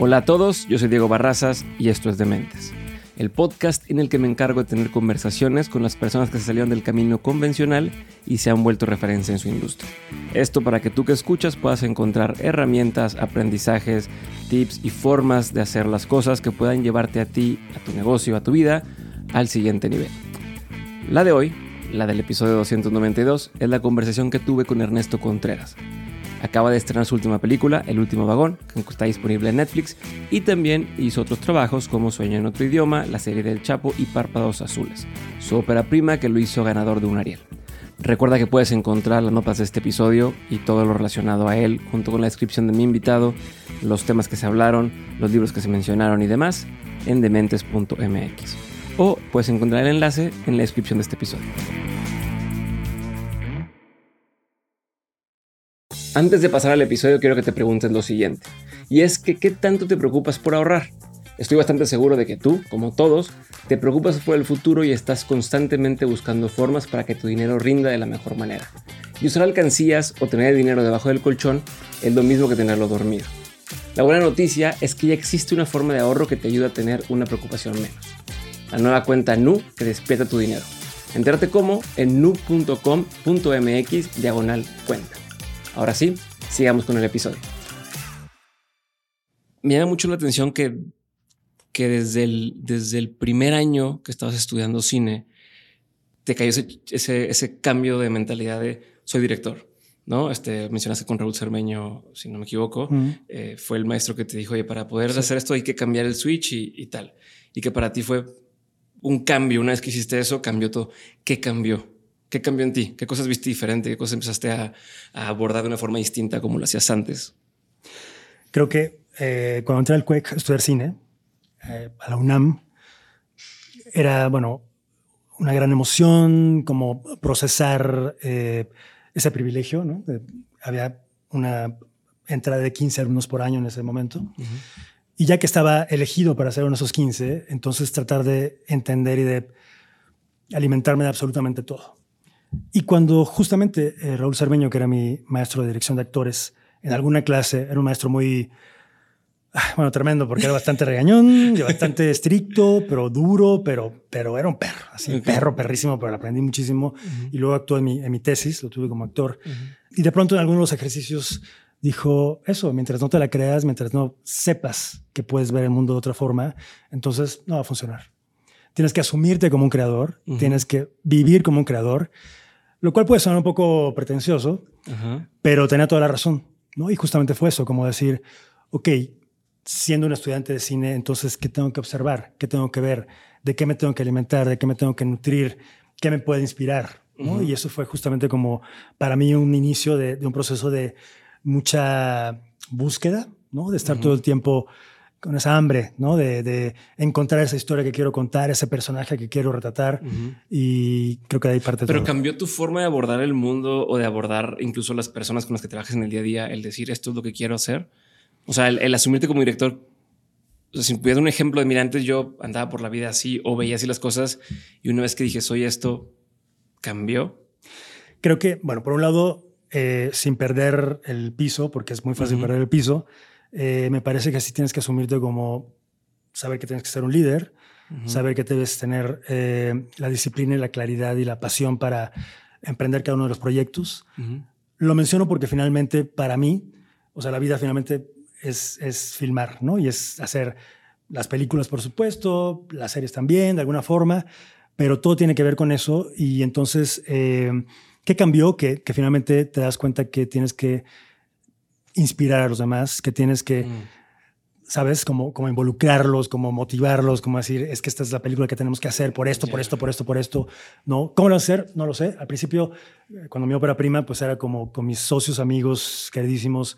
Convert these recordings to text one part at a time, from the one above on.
Hola a todos, yo soy Diego Barrazas y esto es Dementes, el podcast en el que me encargo de tener conversaciones con las personas que se salieron del camino convencional y se han vuelto referencia en su industria. Esto para que tú que escuchas puedas encontrar herramientas, aprendizajes, tips y formas de hacer las cosas que puedan llevarte a ti, a tu negocio, a tu vida al siguiente nivel. La de hoy, la del episodio 292, es la conversación que tuve con Ernesto Contreras Acaba de estrenar su última película, El último vagón, que está disponible en Netflix, y también hizo otros trabajos como Sueño en otro idioma, la serie del Chapo y Párpados Azules, su ópera prima que lo hizo ganador de un Ariel. Recuerda que puedes encontrar las notas de este episodio y todo lo relacionado a él, junto con la descripción de mi invitado, los temas que se hablaron, los libros que se mencionaron y demás, en dementes.mx. O puedes encontrar el enlace en la descripción de este episodio. Antes de pasar al episodio, quiero que te preguntes lo siguiente. Y es que, ¿qué tanto te preocupas por ahorrar? Estoy bastante seguro de que tú, como todos, te preocupas por el futuro y estás constantemente buscando formas para que tu dinero rinda de la mejor manera. Y usar alcancías o tener dinero debajo del colchón es lo mismo que tenerlo dormido. La buena noticia es que ya existe una forma de ahorro que te ayuda a tener una preocupación menos. La nueva cuenta NU que despierta tu dinero. Entérate cómo en nu.com.mx diagonal cuenta. Ahora sí, sigamos con el episodio. Me llama mucho la atención que, que desde, el, desde el primer año que estabas estudiando cine, te cayó ese, ese, cambio de mentalidad de soy director. ¿no? Este, mencionaste con Raúl Cermeño, si no me equivoco, eh, fue el maestro que te dijo, oye, para poder hacer esto hay que cambiar el switch y, y, tal. Y que para ti fue un cambio, una vez que hiciste eso, cambió todo. ¿Qué cambió? ¿Qué cambió en ti? ¿Qué cosas viste diferente? ¿Qué cosas empezaste a, abordar de una forma distinta como lo hacías antes? Creo que eh, cuando entré al CUEC a estudiar cine, eh, a la UNAM, era, bueno, una gran emoción como procesar eh, ese privilegio, ¿no? había una entrada de 15 alumnos por año en ese momento. Y ya que estaba elegido para ser uno de esos 15, entonces tratar de entender y de alimentarme de absolutamente todo. Y cuando justamente eh, Raúl Cermeño, que era mi maestro de dirección de actores, en alguna clase, era un maestro muy, ah, bueno, tremendo, porque era bastante regañón, bastante estricto, pero duro, pero, pero era un perro, así, un perro, perrísimo, pero aprendí muchísimo. Y luego actuó en mi, en mi tesis, lo tuve como actor. Y de pronto en algunos de los ejercicios dijo eso, mientras no te la creas, mientras no sepas que puedes ver el mundo de otra forma, entonces no va a funcionar. Tienes que asumirte como un creador, tienes que vivir como un creador lo cual puede sonar un poco pretencioso, pero tenía toda la razón, ¿no? Y justamente fue eso, como decir, ok, siendo un estudiante de cine, entonces, ¿qué tengo que observar? ¿Qué tengo que ver? ¿De qué me tengo que alimentar? ¿De qué me tengo que nutrir? ¿Qué me puede inspirar? Y eso fue justamente como para mí un inicio de, de un proceso de mucha búsqueda, ¿no? De estar todo el tiempo con esa hambre, ¿no? De, encontrar esa historia que quiero contar, ese personaje que quiero retratar. Y creo que de ahí parte Pero cambió tu forma de abordar el mundo o de abordar incluso las personas con las que trabajas en el día a día, el decir esto es lo que quiero hacer. O sea, el, asumirte como director. O sea, si pudieras un ejemplo de, mira, antes yo andaba por la vida así o veía así las cosas y una vez que dije soy esto, cambió. Creo que, bueno, por un lado, eh, sin perder el piso, porque es muy fácil perder el piso, eh, me parece que así tienes que asumirte como saber que tienes que ser un líder, saber que debes tener eh, la disciplina y la claridad y la pasión para emprender cada uno de los proyectos. Lo menciono porque finalmente para mí, o sea, la vida finalmente es, es filmar, ¿no? Y es hacer las películas, por supuesto, las series también, de alguna forma, pero todo tiene que ver con eso. Y entonces, eh, ¿qué cambió? Que, que finalmente te das cuenta que tienes que inspirar a los demás, que tienes que, mm. ¿sabes? Como, como involucrarlos, como motivarlos, como decir, es que esta es la película que tenemos que hacer por esto, por esto, por esto, por esto, ¿no? ¿Cómo lo hacer? No lo sé. Al principio, eh, cuando mi ópera prima, pues era como con mis socios, amigos, queridísimos,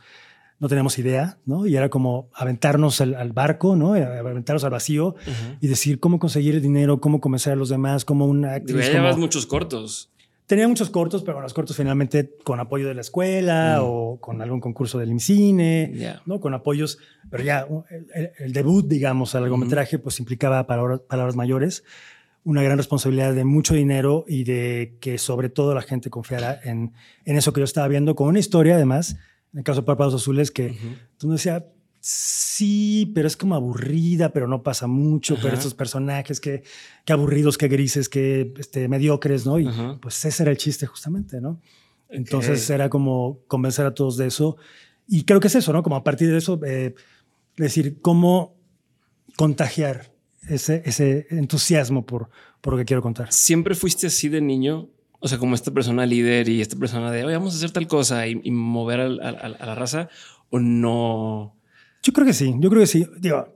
no teníamos idea, ¿no? Y era como aventarnos al, barco, ¿no? Aventarnos al vacío y decir cómo conseguir el dinero, cómo convencer a los demás, cómo una actriz. llevas muchos cortos. Tenía muchos cortos, pero los cortos finalmente con apoyo de la escuela mm. o con algún concurso del IMCINE, ¿no? Con apoyos, pero ya el, debut, digamos, al largometraje, pues implicaba palabras, palabras, mayores, una gran responsabilidad de mucho dinero y de que sobre todo la gente confiara en, en eso que yo estaba viendo, con una historia además, en el caso de Párpados Azules, que tú me decías, Sí, pero es como aburrida, pero no pasa mucho. Pero estos personajes que, que aburridos, que grises, que este, mediocres, ¿no? Y Ajá. pues ese era el chiste justamente, ¿no? Entonces era como convencer a todos de eso. Y creo que es eso, ¿no? Como a partir de eso, eh, decir, cómo contagiar ese, ese entusiasmo por, por lo que quiero contar. ¿Siempre fuiste así de niño? O sea, como esta persona líder y esta persona de, oye, vamos a hacer tal cosa y, y mover a la raza, o no. Yo creo que sí, yo creo que sí. Digo,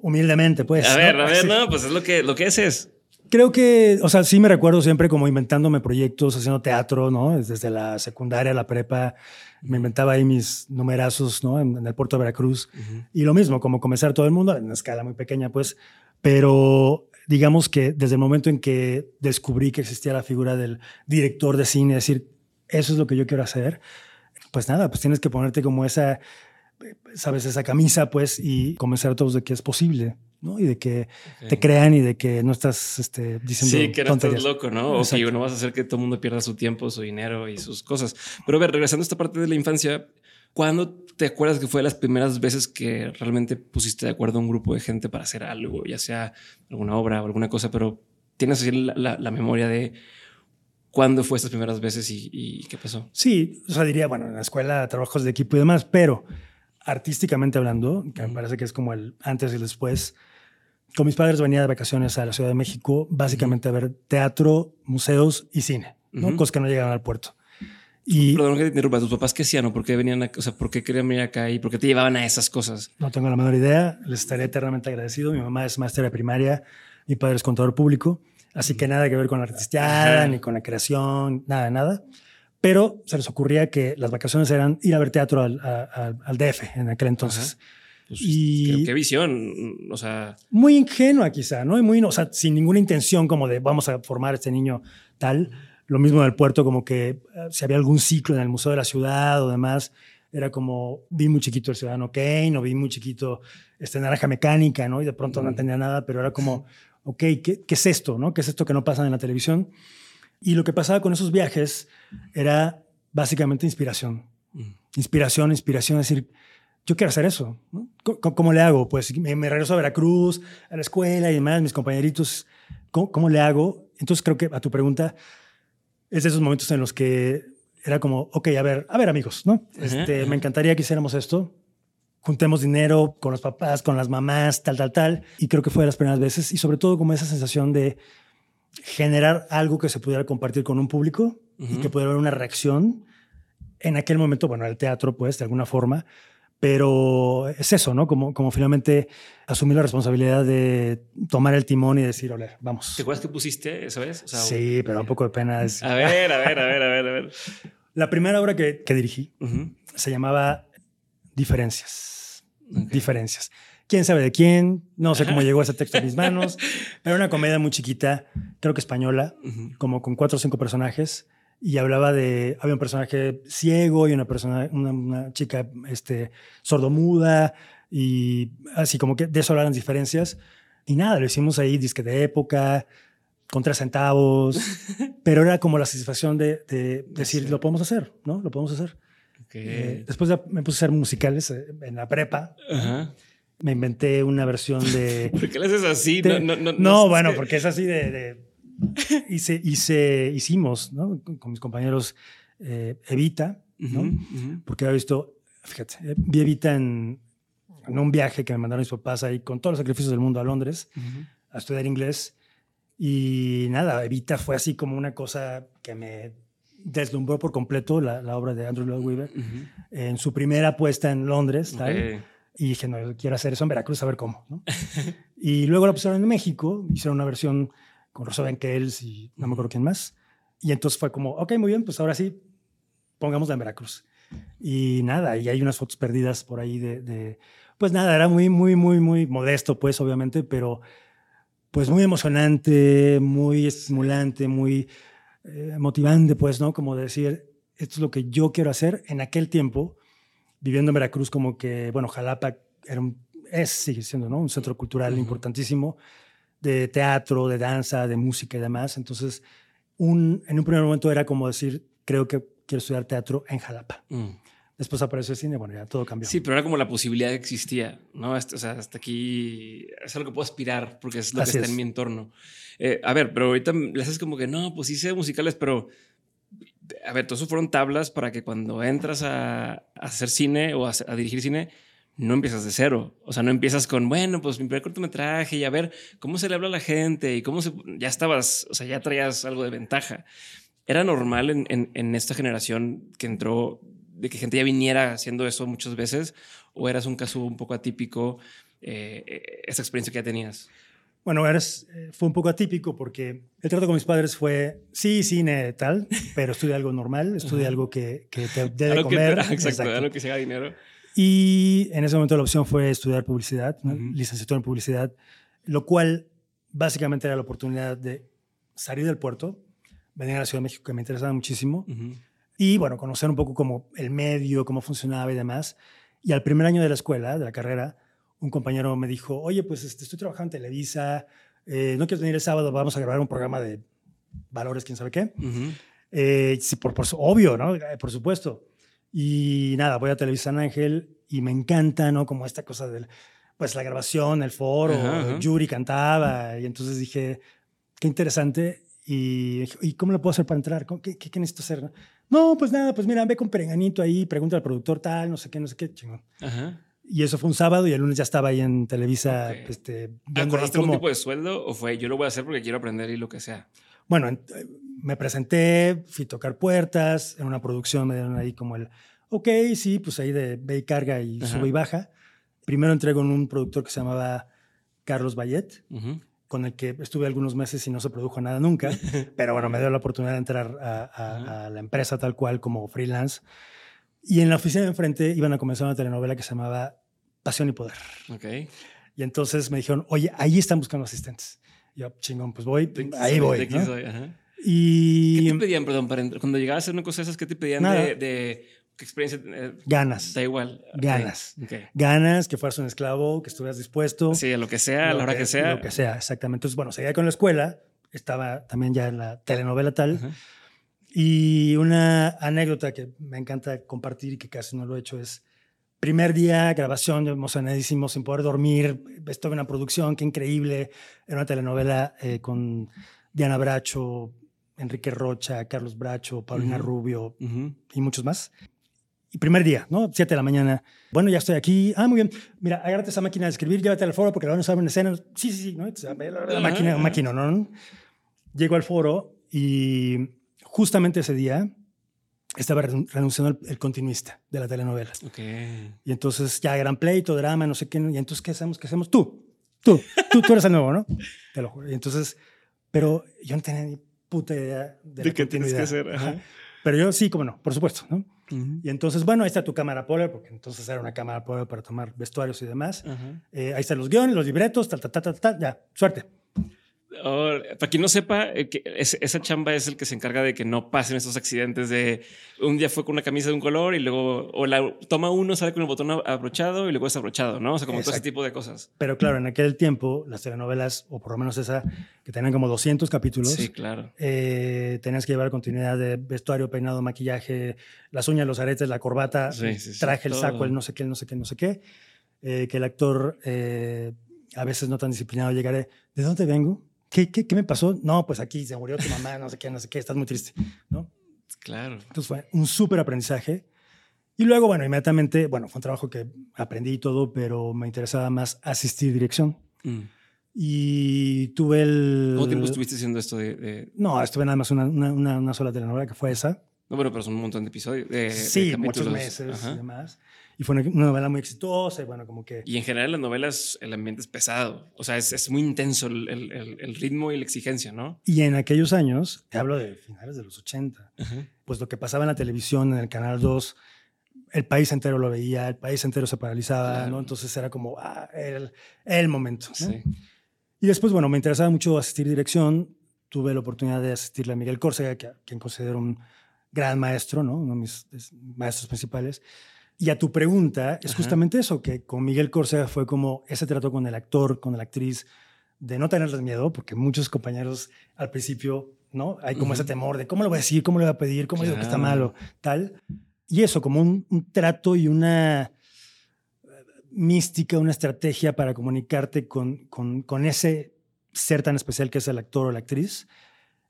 humildemente, pues. a ¿no? ver, a ver, no, pues es lo que, lo que es es. Creo que, o sea, sí me recuerdo siempre como inventándome proyectos, haciendo teatro, ¿no? Desde la secundaria, la prepa, me inventaba ahí mis numerazos, ¿no? En, en el puerto de Veracruz. Y lo mismo, como comenzar todo el mundo, en una escala muy pequeña, pues. Pero digamos que desde el momento en que descubrí que existía la figura del director de cine, decir, eso es lo que yo quiero hacer, pues nada, pues tienes que ponerte como esa, sabes, esa camisa, pues, y convencer a todos de que es posible, ¿no? Y de que te crean y de que no estás este, diciendo Sí, que no estás loco, ¿no? O que no vas a hacer que todo el mundo pierda su tiempo, su dinero y sus cosas. Pero a ver, regresando a esta parte de la infancia, ¿cuándo te acuerdas que fue de las primeras veces que realmente pusiste de acuerdo a un grupo de gente para hacer algo, ya sea alguna obra o alguna cosa, pero tienes así la, la- la memoria de cuándo fue estas primeras veces y, y qué pasó? Sí, o sea, diría, bueno, en la escuela, trabajos de equipo y demás, pero artísticamente hablando, que me parece que es como el antes y el después, con mis padres venía de vacaciones a la Ciudad de México, básicamente a ver teatro, museos y cine, ¿no? Cosas que no llegaban al puerto. Y Perdón que te interrumpa, ¿tus papás qué hacían o por qué venían acá? O sea, ¿por qué querían venir acá y por qué te llevaban a esas cosas? no tengo la menor idea, les estaré eternamente agradecido. Mi mamá es maestra de primaria, mi padre es contador público, así que nada que ver con la artisteada, ni con la creación, nada, nada. Pero se les ocurría que las vacaciones eran ir a ver teatro al, a- al- al DF en aquel entonces. Pues, Y- qué, visión. O sea, muy ingenua quizá, ¿no? Y muy, o sea, sin ninguna intención como de vamos a formar a este niño tal. Lo mismo en el puerto, como que eh, si había algún ciclo en el Museo de la Ciudad o demás, era como, vi muy chiquito el Ciudadano Kane o vi muy chiquito este Naranja Mecánica, ¿no? Y de pronto no entendía nada, pero era como, ok, ¿qué, qué es esto, no? ¿Qué es esto que no pasa en la televisión? Y lo que pasaba con esos viajes era básicamente inspiración. Mm. Inspiración, inspiración, es decir, yo quiero hacer eso. ¿no? ¿Cómo, cómo le hago? Pues me, me regreso a Veracruz, a la escuela y demás, mis compañeritos, ¿cómo, cómo le hago? Entonces creo que a tu pregunta es de esos momentos en los que era como, ok, a ver, a ver amigos, ¿no? Este, ajá. Me encantaría que hiciéramos esto. Juntemos dinero con los papás, con las mamás, tal, tal, tal. Y creo que fue de las primeras veces. Y sobre todo como esa sensación de generar algo que se pudiera compartir con un público y Ujú. que pudiera haber una reacción. En aquel momento, bueno, el teatro, pues, de alguna forma, pero es eso, ¿no? Como, como finalmente asumir la responsabilidad de tomar el timón y decir, ole, vamos. ¿te acuerdas que pusiste esa vez? O sea, Sí, pero un poco de pena. Es... A ver, a ver, a ver, a ver, a ver. La primera obra que, que dirigí Ujú. se llamaba Diferencias. Ok. Diferencias. ¿Quién sabe de quién? No sé cómo llegó ese texto a mis manos. Era una comedia muy chiquita, creo que española, Ujú. como con cuatro o cinco personajes. Y hablaba de, había un personaje ciego y una persona, una, una chica este, sordomuda y así como que de eso hablaban diferencias. Y nada, lo hicimos ahí, disque de época, con tres centavos, pero era como la satisfacción de, de decir, Sí. lo podemos hacer, ¿no? Lo podemos hacer. Ok. Eh, después de- me puse a hacer musicales eh, en la prepa. Ajá. Me inventé una versión de... ¿Por qué le haces así? de- no, no, no, no, es bueno, que- porque es así de... de- hice, hice, hicimos, ¿no? Con, mis compañeros eh, Evita, ¿no? Porque había visto, fíjate, eh, vi Evita en, en un viaje que me mandaron mis papás ahí con todos los sacrificios del mundo a Londres a estudiar inglés. Y nada, Evita fue así como una cosa que me deslumbró por completo la, la obra de Andrew Lloyd Webber en su primera puesta en Londres. tal. Y dije, no, yo quiero hacer eso en Veracruz, a ver cómo. ¿no? y luego la pusieron en México, hicieron una versión con Rosa Banquels y no me acuerdo quién más. Y entonces fue como, ok, muy bien, pues ahora sí, pongámosla en Veracruz. Y nada, y hay unas fotos perdidas por ahí de, de- pues nada, era muy, muy, muy, muy modesto, pues obviamente, pero pues muy emocionante, muy estimulante, muy eh, motivante, pues, ¿no? Como decir, esto es lo que yo quiero hacer en aquel tiempo, viviendo en Veracruz, como que, bueno, Jalapa era un, es, sigue siendo, ¿no? Un centro cultural Ujú. importantísimo de teatro, de danza, de música y demás. Entonces, un, en un primer momento era como decir, creo que quiero estudiar teatro en Jalapa. Mm. Después apareció el cine, bueno, ya todo cambió. Sí, pero era como la posibilidad que existía, ¿no? Hasta, o sea, hasta aquí es algo que puedo aspirar porque es lo que está en mi entorno. Eh, a ver, pero ahorita le haces como que no, pues sí sé musicales, pero a ver, todo eso fueron tablas para que cuando entras a, hacer cine o a, dirigir cine, no empiezas de cero. O sea, no empiezas con, bueno, pues mi primer cortometraje y a ver cómo se le habla a la gente y cómo se. Ya estabas, o sea, ya traías algo de ventaja. ¿Era normal en, en, esta generación que entró de que gente ya viniera haciendo eso muchas veces? ¿O eras un caso un poco atípico, eh, esa experiencia que ya tenías? Bueno, eres, eh, fue un poco atípico porque el trato con mis padres fue, sí, cine, tal, pero estudia algo normal, estudia algo que, que te debe comer. exacto, algo que se haga dinero. Y en ese momento la opción fue estudiar publicidad, licenciatura en publicidad, lo cual básicamente era la oportunidad de salir del puerto, venir a la Ciudad de México, que me interesaba muchísimo, y bueno, conocer un poco como el medio, cómo funcionaba y demás. Y al primer año de la escuela, de la carrera, un compañero me dijo, oye, pues este, estoy trabajando en Televisa, eh, no quiero venir el sábado, vamos a grabar un programa de valores, quién sabe qué. Eh, sí, por, por, obvio, ¿no? Eh, por supuesto. Y nada, voy a Televisa San Ángel y me encanta, ¿no? Como esta cosa del, pues la grabación, el foro, Yuri cantaba, y entonces dije, qué interesante. Y, ¿y cómo lo puedo hacer para entrar? ¿Qué, qué, necesito hacer? No, pues nada, pues mira, ve con Perenganito ahí, pregunta al productor tal, no sé qué, no sé qué, chingón. Ajá. Y eso fue un sábado y el lunes ya estaba ahí en Televisa. Okay. Este, ¿Acordaste algún tipo de sueldo o fue yo lo voy a hacer porque quiero aprender y lo que sea? Bueno, me presenté, fui a tocar puertas, en una producción me dieron ahí como el, ok, sí, pues ahí de ve y carga y sube y baja. Primero entré con un productor que se llamaba Carlos Bayet, con el que estuve algunos meses y no se produjo nada nunca, pero bueno, me dio la oportunidad de entrar a, a la empresa tal cual como freelance. Y en la oficina de enfrente iban a comenzar una telenovela que se llamaba Pasión y Poder. Ok. Y entonces me dijeron, oye, ahí están buscando asistentes. Y yo, chingón, pues voy, ahí voy. ¿no? Soy, ajá. Y... ¿Qué te pedían, perdón, para cuando llegabas a hacer una cosa esas, qué te pedían de, de qué experiencia? Eh, ganas. Da igual. Ganas. Okay. Ganas, que fueras un esclavo, que estuvieras dispuesto. Sí, a lo que sea, a la hora que, sea. Lo que sea, exactamente. Entonces, bueno, seguía con la escuela, estaba también ya en la telenovela tal. Y una anécdota que me encanta compartir y que casi no lo he hecho es, primer día, grabación, emocionadísimo, sin poder dormir, estuve en una producción, qué increíble, era una telenovela eh, con Diana Bracho, Enrique Rocha, Carlos Bracho, Paulina Rubio y muchos más. Y primer día, ¿no? Siete de la mañana. Bueno, ya estoy aquí. Ah, muy bien. Mira, agárrate esa máquina de escribir, llévate al foro porque la van a usar en escena. Sí, sí, sí, ¿no? La, máquina, máquina, ¿no? Llego al foro y justamente ese día estaba renunciando el, continuista de la telenovela. Okay. Y entonces ya gran pleito, drama, no sé qué. Y entonces, ¿qué hacemos? ¿Qué hacemos? Tú, tú, tú, tú eres el nuevo, ¿no? Te lo juro. Y entonces, pero yo no tenía ni puta idea de, ¿De qué tienes que hacer. Pero yo sí, como no, por supuesto, ¿no? Y entonces, bueno, ahí está tu cámara polar, porque entonces era una cámara polar para tomar vestuarios y demás. Eh, ahí están los guiones, los libretos, tal, tal, tal, tal, tal, ya, suerte para quien no sepa, eh, que esa chamba es el que se encarga de que no pasen estos accidentes de un día fue con una camisa de un color y luego o la toma uno, sale con el botón abrochado y luego es abrochado, ¿no? O sea, como todo ese tipo de cosas. Pero claro, en aquel tiempo las telenovelas, o por lo menos esa, que tenían como 200 capítulos, sí, claro. Eh, tenías que llevar continuidad de vestuario, peinado, maquillaje, las uñas, los aretes, la corbata, traje, el saco, el no sé qué, el no sé qué, no sé qué. Eh, que el actor, a veces no tan disciplinado, llegaré, ¿de dónde vengo? ¿Qué, qué, me pasó? No, pues aquí se murió tu mamá, no sé qué, no sé qué, estás muy triste, ¿no? Claro. Entonces fue un súper aprendizaje. Y luego, bueno, inmediatamente, bueno, fue un trabajo que aprendí y todo, pero me interesaba más asistir dirección. Mm. Y tuve el... ¿Cuánto tiempo estuviste haciendo esto de...? No, estuve nada más una, una, una, sola telenovela, que fue esa. No, bueno, pero son un montón de episodios. De, sí, muchos meses y demás. Y fue una, novela muy exitosa y bueno, como que... Y en general las novelas, el ambiente es pesado. O sea, es, es muy intenso el, el, el, ritmo y la exigencia, ¿no? Y en aquellos años, te hablo de finales de los 80, pues lo que pasaba en la televisión, en el Canal 2, el país entero lo veía, el país entero se paralizaba, ¿no? Entonces era como, ah, el, el momento. Sí. Y después, bueno, me interesaba mucho asistir dirección. Tuve la oportunidad de asistirle a Miguel Córcega, que, quien considero un gran maestro, ¿no? Uno de mis maestros principales. Y a tu pregunta, es justamente eso, que con Miguel Córcega fue como ese trato con el actor, con la actriz, de no tenerles miedo, porque muchos compañeros al principio, ¿no? Hay como ese temor de cómo lo voy a decir, cómo lo voy a pedir, cómo digo que está malo, tal. y eso, como un, un trato y una mística, una estrategia para comunicarte con, con, con, ese ser tan especial que es el actor o la actriz.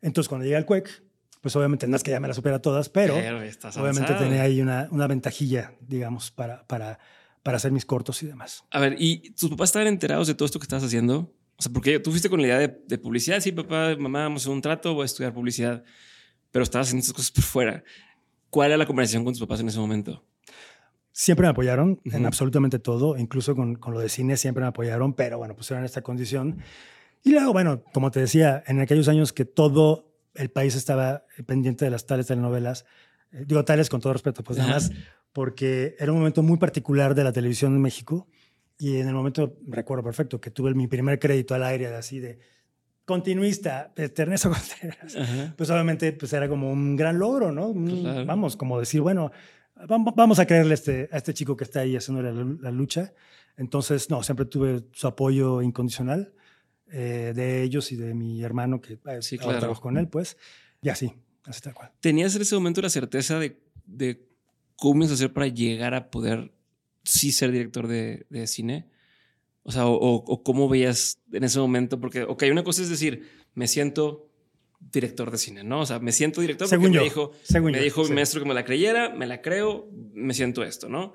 Entonces, cuando llega el CUEC, pues obviamente no es que ya me las supera todas, pero, obviamente tenía ahí una, una, ventajilla, digamos, para, para, para hacer mis cortos y demás. A ver, ¿y tus papás estaban enterados de todo esto que estabas haciendo? O sea, porque tú fuiste con la idea de, de publicidad, sí, papá, mamá, vamos a hacer un trato, voy a estudiar publicidad, pero estabas haciendo estas cosas por fuera. ¿Cuál era la conversación con tus papás en ese momento? Siempre me apoyaron en absolutamente todo, incluso con, con, lo de cine siempre me apoyaron, pero bueno, pues era en esta condición. Y luego, bueno, como te decía, en aquellos años que todo el país estaba pendiente de las tales telenovelas, eh, digo tales con todo respeto, pues nada más, porque era un momento muy particular de la televisión en México y en el momento, recuerdo perfecto, que tuve mi primer crédito al aire, así de continuista, Ernesto Contreras, pues obviamente pues era como un gran logro, ¿no? Vamos, como decir, bueno, vamos a creerle a este, a este chico que está ahí haciendo la, lucha. Entonces, no, siempre tuve su apoyo incondicional eh, de ellos y de mi hermano que eh, sí, claro. trabajo con él, pues, y así, así tal cual. ¿Tenías en ese momento la certeza de, de cómo ibas a hacer para llegar a poder sí ser director de, de cine? O sea, o, o, cómo veías en ese momento, porque, ok, una cosa es decir, me siento director de cine, ¿no? O sea, me siento director según porque yo, me dijo, según me yo, dijo sí. mi maestro que me la creyera, me la creo, me siento esto, ¿no?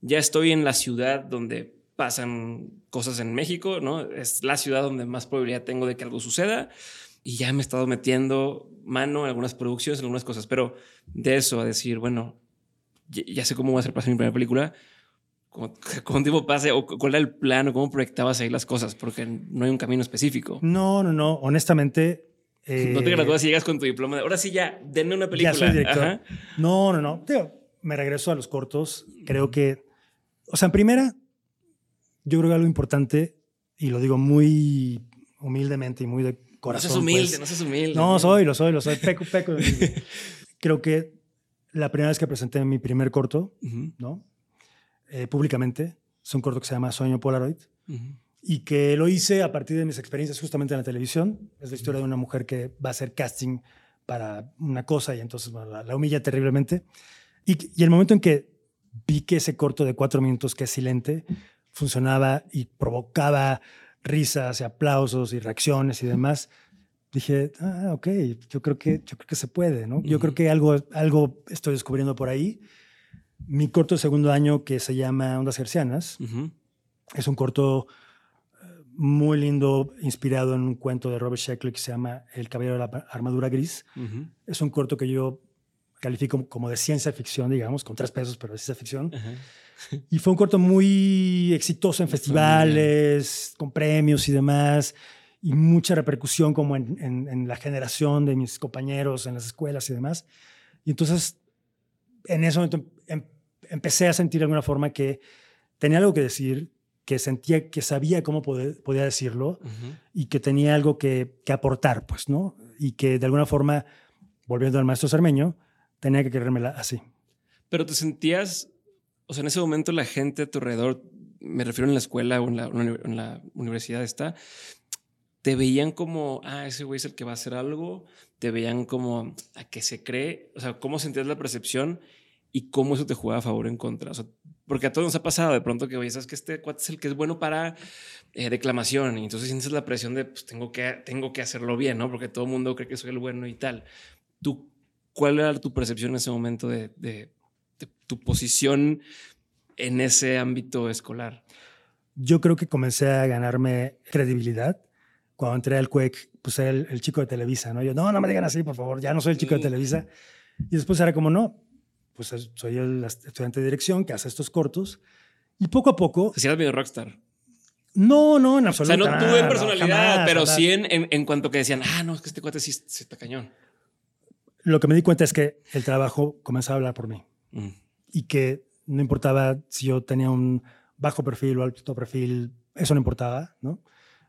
Ya estoy en la ciudad donde pasan cosas en México, ¿no? Es la ciudad donde más probabilidad tengo de que algo suceda y ya me he estado metiendo mano en algunas producciones, en algunas cosas, pero de eso a decir, bueno, ya sé cómo voy a hacer para mi primera película, ¿Cuánto tiempo pase o cuál era el plan o cómo proyectabas ahí las cosas? Porque no hay un camino específico. No, no, no. Honestamente, eh, no te gradúas y llegas con tu diploma de ahora sí ya, denme una película. Ya soy director. Ajá. No, no, no. Tío, me regreso a los cortos. Creo que, o sea, en primera, yo creo que algo importante, y lo digo muy humildemente y muy de corazón. No seas humilde, pues, no seas humilde. No, soy, lo soy, lo soy. Peco, peco. creo que la primera vez que presenté mi primer corto, uh -huh. ¿no? Eh, públicamente, es un corto que se llama Sueño Polaroid. Uh -huh y que lo hice a partir de mis experiencias justamente en la televisión. Es la historia de una mujer que va a hacer casting para una cosa y entonces bueno, la, la, humilla terriblemente. Y, y, el momento en que vi que ese corto de cuatro minutos, que es silente, funcionaba y provocaba risas y aplausos y reacciones y demás, dije, ah, ok, yo creo que, yo creo que se puede, ¿no? Yo creo que algo, algo estoy descubriendo por ahí. Mi corto de segundo año, que se llama Ondas Gercianas, uh -huh. es un corto muy lindo, inspirado en un cuento de Robert Sheckley que se llama El caballero de la armadura gris. Uh -huh. Es un corto que yo califico como de ciencia ficción, digamos, con tres pesos, pero de ciencia ficción. -huh. Y fue un corto muy exitoso en festivales, con premios y demás, y mucha repercusión como en, en, en, la generación de mis compañeros en las escuelas y demás. Y entonces, en ese momento em, empecé a sentir de alguna forma que tenía algo que decir, que sentía que sabía cómo poder, podía decirlo uh -huh. y que tenía algo que, que, aportar, pues, ¿no? Y que de alguna forma, volviendo al maestro Cermeño, tenía que querérmela así. Pero te sentías, o sea, en ese momento la gente a tu alrededor, me refiero en la escuela o en la, en la universidad está, te veían como, ah, ese güey es el que va a hacer algo, te veían como a que se cree, o sea, cómo sentías la percepción y cómo eso te jugaba a favor o en contra. O sea, porque a todos nos ha pasado de pronto que, oye, sabes que este cuate es el que es bueno para eh, declamación y entonces sientes la presión de, pues tengo que, tengo que hacerlo bien, ¿no? Porque todo el mundo cree que soy el bueno y tal. ¿Tú, ¿Cuál era tu percepción en ese momento de, de, de tu posición en ese ámbito escolar? Yo creo que comencé a ganarme credibilidad cuando entré al CUEC, pues era el, el, chico de Televisa, ¿no? Yo, no, no me digan así, por favor, ya no soy el chico de Televisa. Y después era como, no, pues soy el estudiante de dirección que hace estos cortos. Y poco a poco... ¿Se eras medio rockstar? No, no, en absoluto. O sea, no tuve personalidad, no, jamás, pero jamás. sí en, en, en, cuanto que decían, ah, no, es que este cuate sí, sí, está cañón. Lo que me di cuenta es que el trabajo comenzaba a hablar por mí. Mm. Y que no importaba si yo tenía un bajo perfil o alto perfil, eso no importaba, ¿no?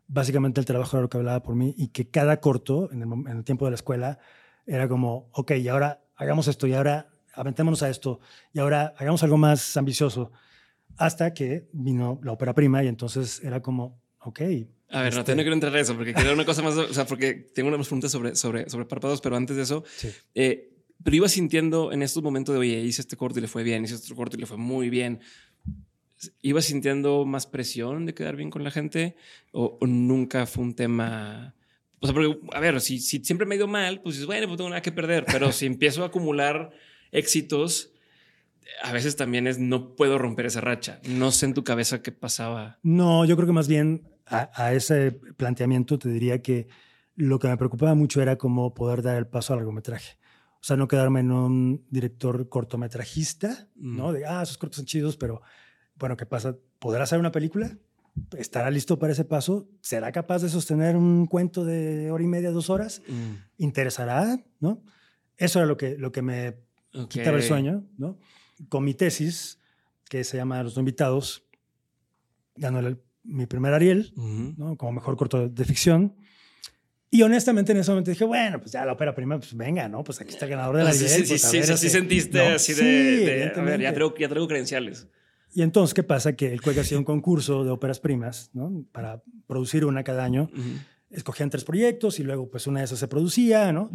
Básicamente el trabajo era lo que hablaba por mí y que cada corto, en el, en el tiempo de la escuela, era como, ok, y ahora hagamos esto, y ahora aventémonos a esto, y ahora hagamos algo más ambicioso. Hasta que vino la ópera prima y entonces era como, ok. A ver, este... no tengo que entrar a eso porque quiero una cosa más, o sea, porque tengo unas preguntas sobre, sobre, sobre párpados, pero antes de eso, sí. eh, pero iba sintiendo en estos momentos de, oye, hice este corte y le fue bien, hice este corte y le fue muy bien. ¿Iba sintiendo más presión de quedar bien con la gente o, o nunca fue un tema... O sea, porque, a ver, si, si siempre me ha ido mal, pues bueno, pues tengo nada que perder, pero si empiezo a acumular éxitos, a veces también es no puedo romper esa racha. No sé en tu cabeza qué pasaba. No, yo creo que más bien a, a ese planteamiento te diría que lo que me preocupaba mucho era cómo poder dar el paso al largometraje. O sea, no quedarme en un director cortometrajista, ¿no? Mm. De, ah, esos cortos son chidos, pero bueno, ¿qué pasa? ¿Podrá hacer una película? ¿Estará listo para ese paso? ¿Será capaz de sostener un cuento de hora y media, dos horas? Mm, ¿Interesará? ¿No? Eso era lo que, lo que me ok. quitaba el sueño, ¿no? Con mi tesis, que se llama Los no invitados, ganó el- mi primer Ariel. Como mejor corto de ficción. Y honestamente en ese momento dije, bueno, pues ya la ópera prima, pues venga, ¿no? Pues aquí está el ganador de la Ah, sí, sí, sí, sí, sea, sí sentiste así de, de, a ver, ya traigo, ya traigo credenciales. Y entonces, ¿qué pasa? Que el CUEC hacía un concurso de óperas primas, ¿no? Para producir una cada año. Escogían tres proyectos y luego, pues, una de esas se producía, ¿no?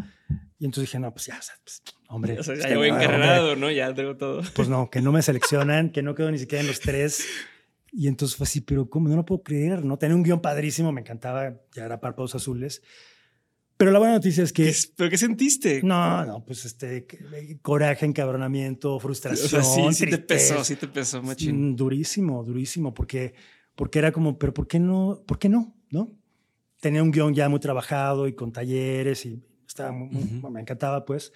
Y entonces dije, no, pues ya, pues, hombre. O sea, pues, ya que voy no. Ya traigo todo. Pues no, que no me seleccionan, que no quedo ni siquiera en los tres. Y entonces fue así, pero ¿cómo? No lo puedo creer, ¿no? Tenía un guion padrísimo, me encantaba, ya era Párpados Azules. Pero la buena noticia es que... ¿Qué, ¿Pero qué sentiste? No, no, pues este, que- coraje, encabronamiento, o frustración. sea, sí, sí te pesó, sí te pesó, machín. Mm, Durísimo, durísimo, porque, porque era como, pero ¿por qué no? ¿Por qué no? ¿No? Tenía un guion ya muy trabajado y con talleres y estaba muy- Ujú. me encantaba, pues.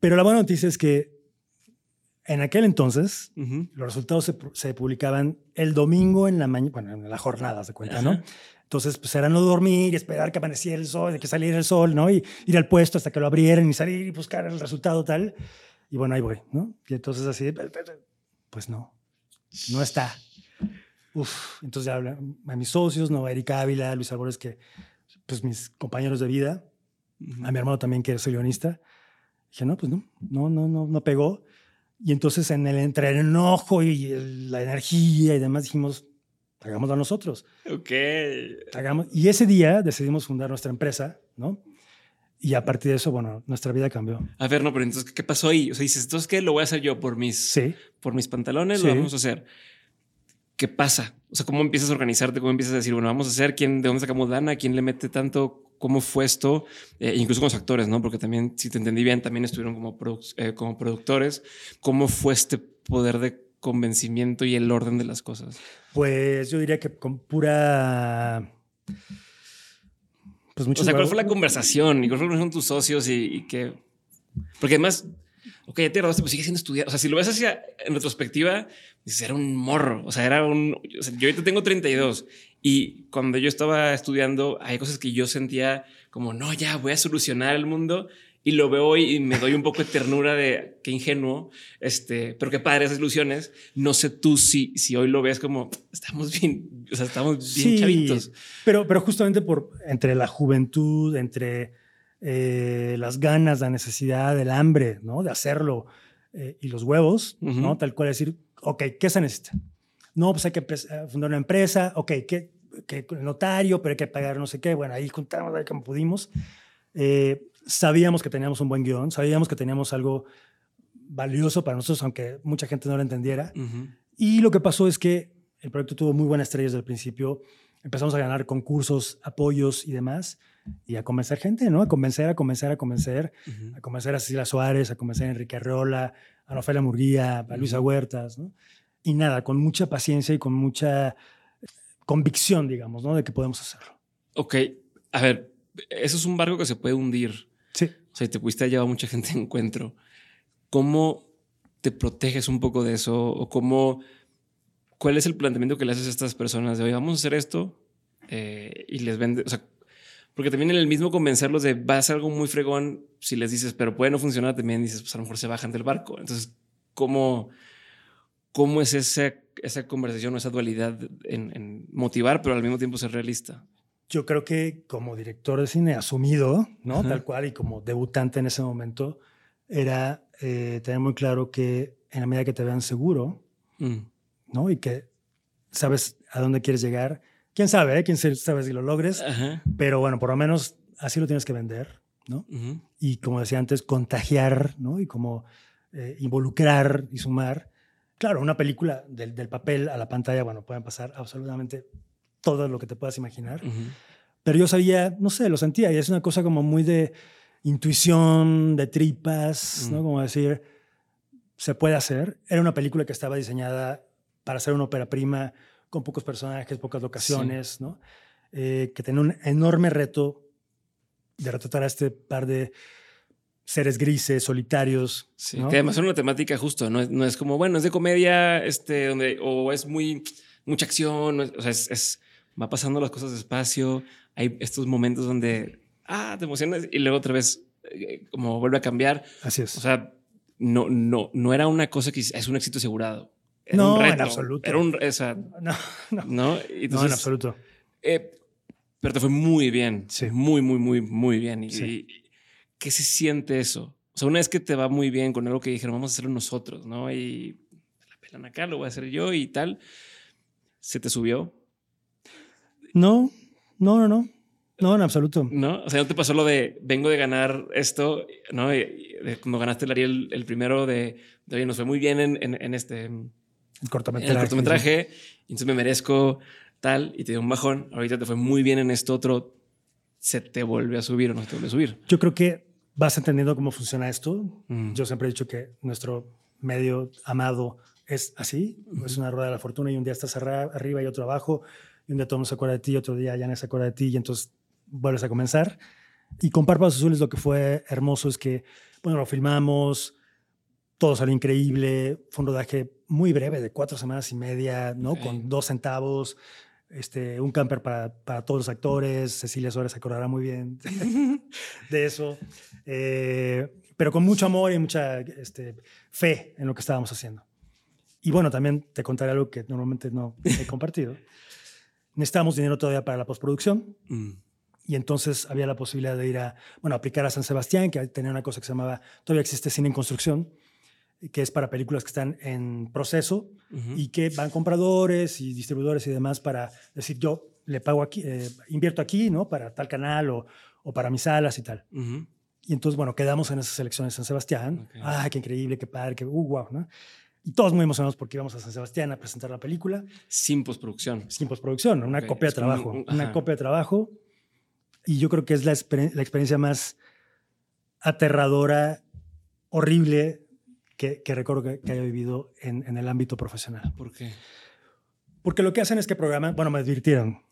Pero la buena noticia es que en aquel entonces Ujú. los resultados se, se publicaban el domingo en la mañana, bueno, en la jornada, se cuenta, ¿no? Ajá. Entonces, pues era no dormir y esperar que amaneciera el sol, que saliera el sol, ¿no? Y ir al puesto hasta que lo abrieran y salir y buscar el resultado tal. Y bueno, ahí voy, ¿no? Y entonces así, pues no, no está. Uf, entonces ya hablé a mis socios, ¿no? A Erika Ávila, Luis Albores, que, pues mis compañeros de vida, a mi hermano también, que es guionista. Dije, no, pues no, no, no, no, no pegó. Y entonces en el entre el enojo y el- la energía y demás dijimos, hagámoslo a nosotros. Ok. Hagamos. Y ese día decidimos fundar nuestra empresa, ¿no? Y a partir de eso, bueno, nuestra vida cambió. A ver, no, pero entonces, ¿qué pasó ahí? O sea, dices, entonces, ¿qué? Lo voy a hacer yo por mis, Sí. por mis pantalones, Sí. lo vamos a hacer. ¿Qué pasa? O sea, ¿cómo empiezas a organizarte? ¿Cómo empiezas a decir, bueno, vamos a hacer? ¿Quién, ¿De dónde sacamos lana? ¿Quién le mete tanto? ¿Cómo fue esto? Eh, incluso con los actores, ¿no? Porque también, si te entendí bien, también estuvieron como, produ- eh, como productores. ¿Cómo fue este poder de convencimiento y el orden de las cosas? Pues yo diría que con pura. Pues mucho O sea, ¿cuál fue la conversación? ¿Y cuál fue con tus socios? Y, y qué? Porque además, ok, ya te graduaste, pues sigue siendo estudiante. O sea, si lo ves hacia en retrospectiva, dices, era un morro. O sea, era un. o sea, yo ahorita tengo 32 y cuando yo estaba estudiando, hay cosas que yo sentía como, no, ya voy a solucionar el mundo. Y lo veo hoy y me doy un poco de ternura de qué ingenuo, este, pero qué padre esas ilusiones. No sé tú si, si hoy lo ves como estamos bien, o sea, estamos bien Sí, chavitos. pero, pero justamente por entre la juventud, entre eh, las ganas, la necesidad, el hambre, ¿no? De hacerlo eh, y los huevos, Ujú. ¿no? Tal cual decir, ok, ¿qué se necesita? No, pues hay que eh, fundar una empresa, ok, ¿qué, qué el notario, pero hay que pagar no sé qué. Bueno, ahí juntamos ahí como pudimos. Eh, sabíamos que teníamos un buen guion, sabíamos que teníamos algo valioso para nosotros, aunque mucha gente no lo entendiera. Ujú. Y lo que pasó es que el proyecto tuvo muy buenas estrellas desde el principio. Empezamos a ganar concursos, apoyos y demás. Y a convencer gente, ¿no? A convencer, a convencer, a convencer. A convencer a Cecilia Suárez, a convencer a Enrique Arreola, a Rafaela Murguía, a Luisa Huertas, ¿no? Y nada, con mucha paciencia y con mucha convicción, digamos, ¿no? De que podemos hacerlo. Ok, a ver, eso es un barco que se puede hundir. Sí. O sea, y te pudiste llevar mucha gente a encuentro. ¿Cómo te proteges un poco de eso? ¿O cómo, cuál es el planteamiento que le haces a estas personas de, oye, vamos a hacer esto eh, y les vende? O sea, porque también en el mismo convencerlos de, va a ser algo muy fregón, si les dices, pero puede no funcionar, también dices, pues a lo mejor se bajan del barco. Entonces, ¿cómo, cómo es esa, esa conversación o esa dualidad en, en motivar, pero al mismo tiempo ser realista? Yo creo que como director de cine asumido, ¿no? Ajá. Tal cual, y como debutante en ese momento, era eh, tener muy claro que en la medida que te vean seguro, Mm. ¿no? Y que sabes a dónde quieres llegar. Quién sabe, eh? quién sabe si lo logres, Ajá. pero bueno, por lo menos así lo tienes que vender, ¿no? Y como decía antes, contagiar, ¿no? Y como eh, involucrar y sumar. Claro, una película del, del, papel a la pantalla, bueno, pueden pasar absolutamente todo lo que te puedas imaginar. Pero yo sabía, no sé, lo sentía y es una cosa como muy de intuición, de tripas, ¿no? Como decir, se puede hacer. Era una película que estaba diseñada para ser una ópera prima con pocos personajes, pocas locaciones, ¿no? Eh, que tenía un enorme reto de retratar a este par de seres grises, solitarios. Sí, que además es una temática justo, ¿no? no es como, bueno, es de comedia, este, donde, o es muy, mucha acción, o sea, es, va pasando las cosas despacio, hay estos momentos donde, ah, te emocionas y luego otra vez eh, como vuelve a cambiar. Así es. O sea, no, no, no era una cosa que es un éxito asegurado. No, en absoluto. Era un, o sea, no, no. ¿no? no, en absoluto. Eh, pero te fue muy bien. Sí. Muy, muy, muy, muy bien. Y, Sí. ¿qué se siente eso? O sea, una vez que te va muy bien con algo que dijeron, vamos a hacerlo nosotros, ¿no? Y la pelan acá, lo voy a hacer yo y tal. ¿Se te subió? No, no, no, no. No, en absoluto. ¿No? O sea, ¿no te pasó lo de vengo de ganar esto, ¿no? Y- y de cuando ganaste el Ariel, el primero de, de oye, nos fue muy bien en, en, en este en El el cortometraje. cortometraje, y entonces me merezco tal, y te dio un bajón. Ahorita te fue muy bien en esto otro, se te vuelve a subir o no se te vuelve a subir. Yo creo que vas entendiendo cómo funciona esto. Mm. Yo siempre he dicho que nuestro medio amado es así. Es una rueda de la fortuna y un día estás arriba y otro abajo. Y un día todo el mundo se acuerda de ti, otro día ya no se acuerda de ti y entonces vuelves a comenzar. Y con Párpados Azules lo que fue hermoso es que, bueno, lo filmamos, todo salió increíble. Fue un rodaje muy breve, de cuatro semanas y media, ¿no? Ok. Con dos centavos, este, un camper para, para todos los actores. Cecilia Suárez se acordará muy bien de eso. Eh, pero con mucho amor y mucha este, fe en lo que estábamos haciendo. Y bueno, también te contaré algo que normalmente no he compartido. Necesitábamos dinero todavía para la postproducción. Mm. Y entonces había la posibilidad de ir a, bueno, aplicar a San Sebastián, que tenía una cosa que se llamaba, todavía existe cine en construcción, que es para películas que están en proceso y que van compradores y distribuidores y demás para decir, yo le pago aquí, eh, invierto aquí, ¿no? Para tal canal o, o para mis salas y tal. Y entonces, bueno, quedamos en esas elecciones en San Sebastián. ¡Ay, qué increíble, qué padre, qué uh, wow! ¿no? Y todos muy emocionados porque íbamos a San Sebastián a presentar la película Sin postproducción. sin postproducción, una copia de un- trabajo. un- una copia de trabajo. Y yo creo que es la, exper- la experiencia más aterradora, horrible que, que recuerdo que, que haya vivido en, en el ámbito profesional. ¿Por qué? Porque lo que hacen es que programan, bueno, me advirtieron,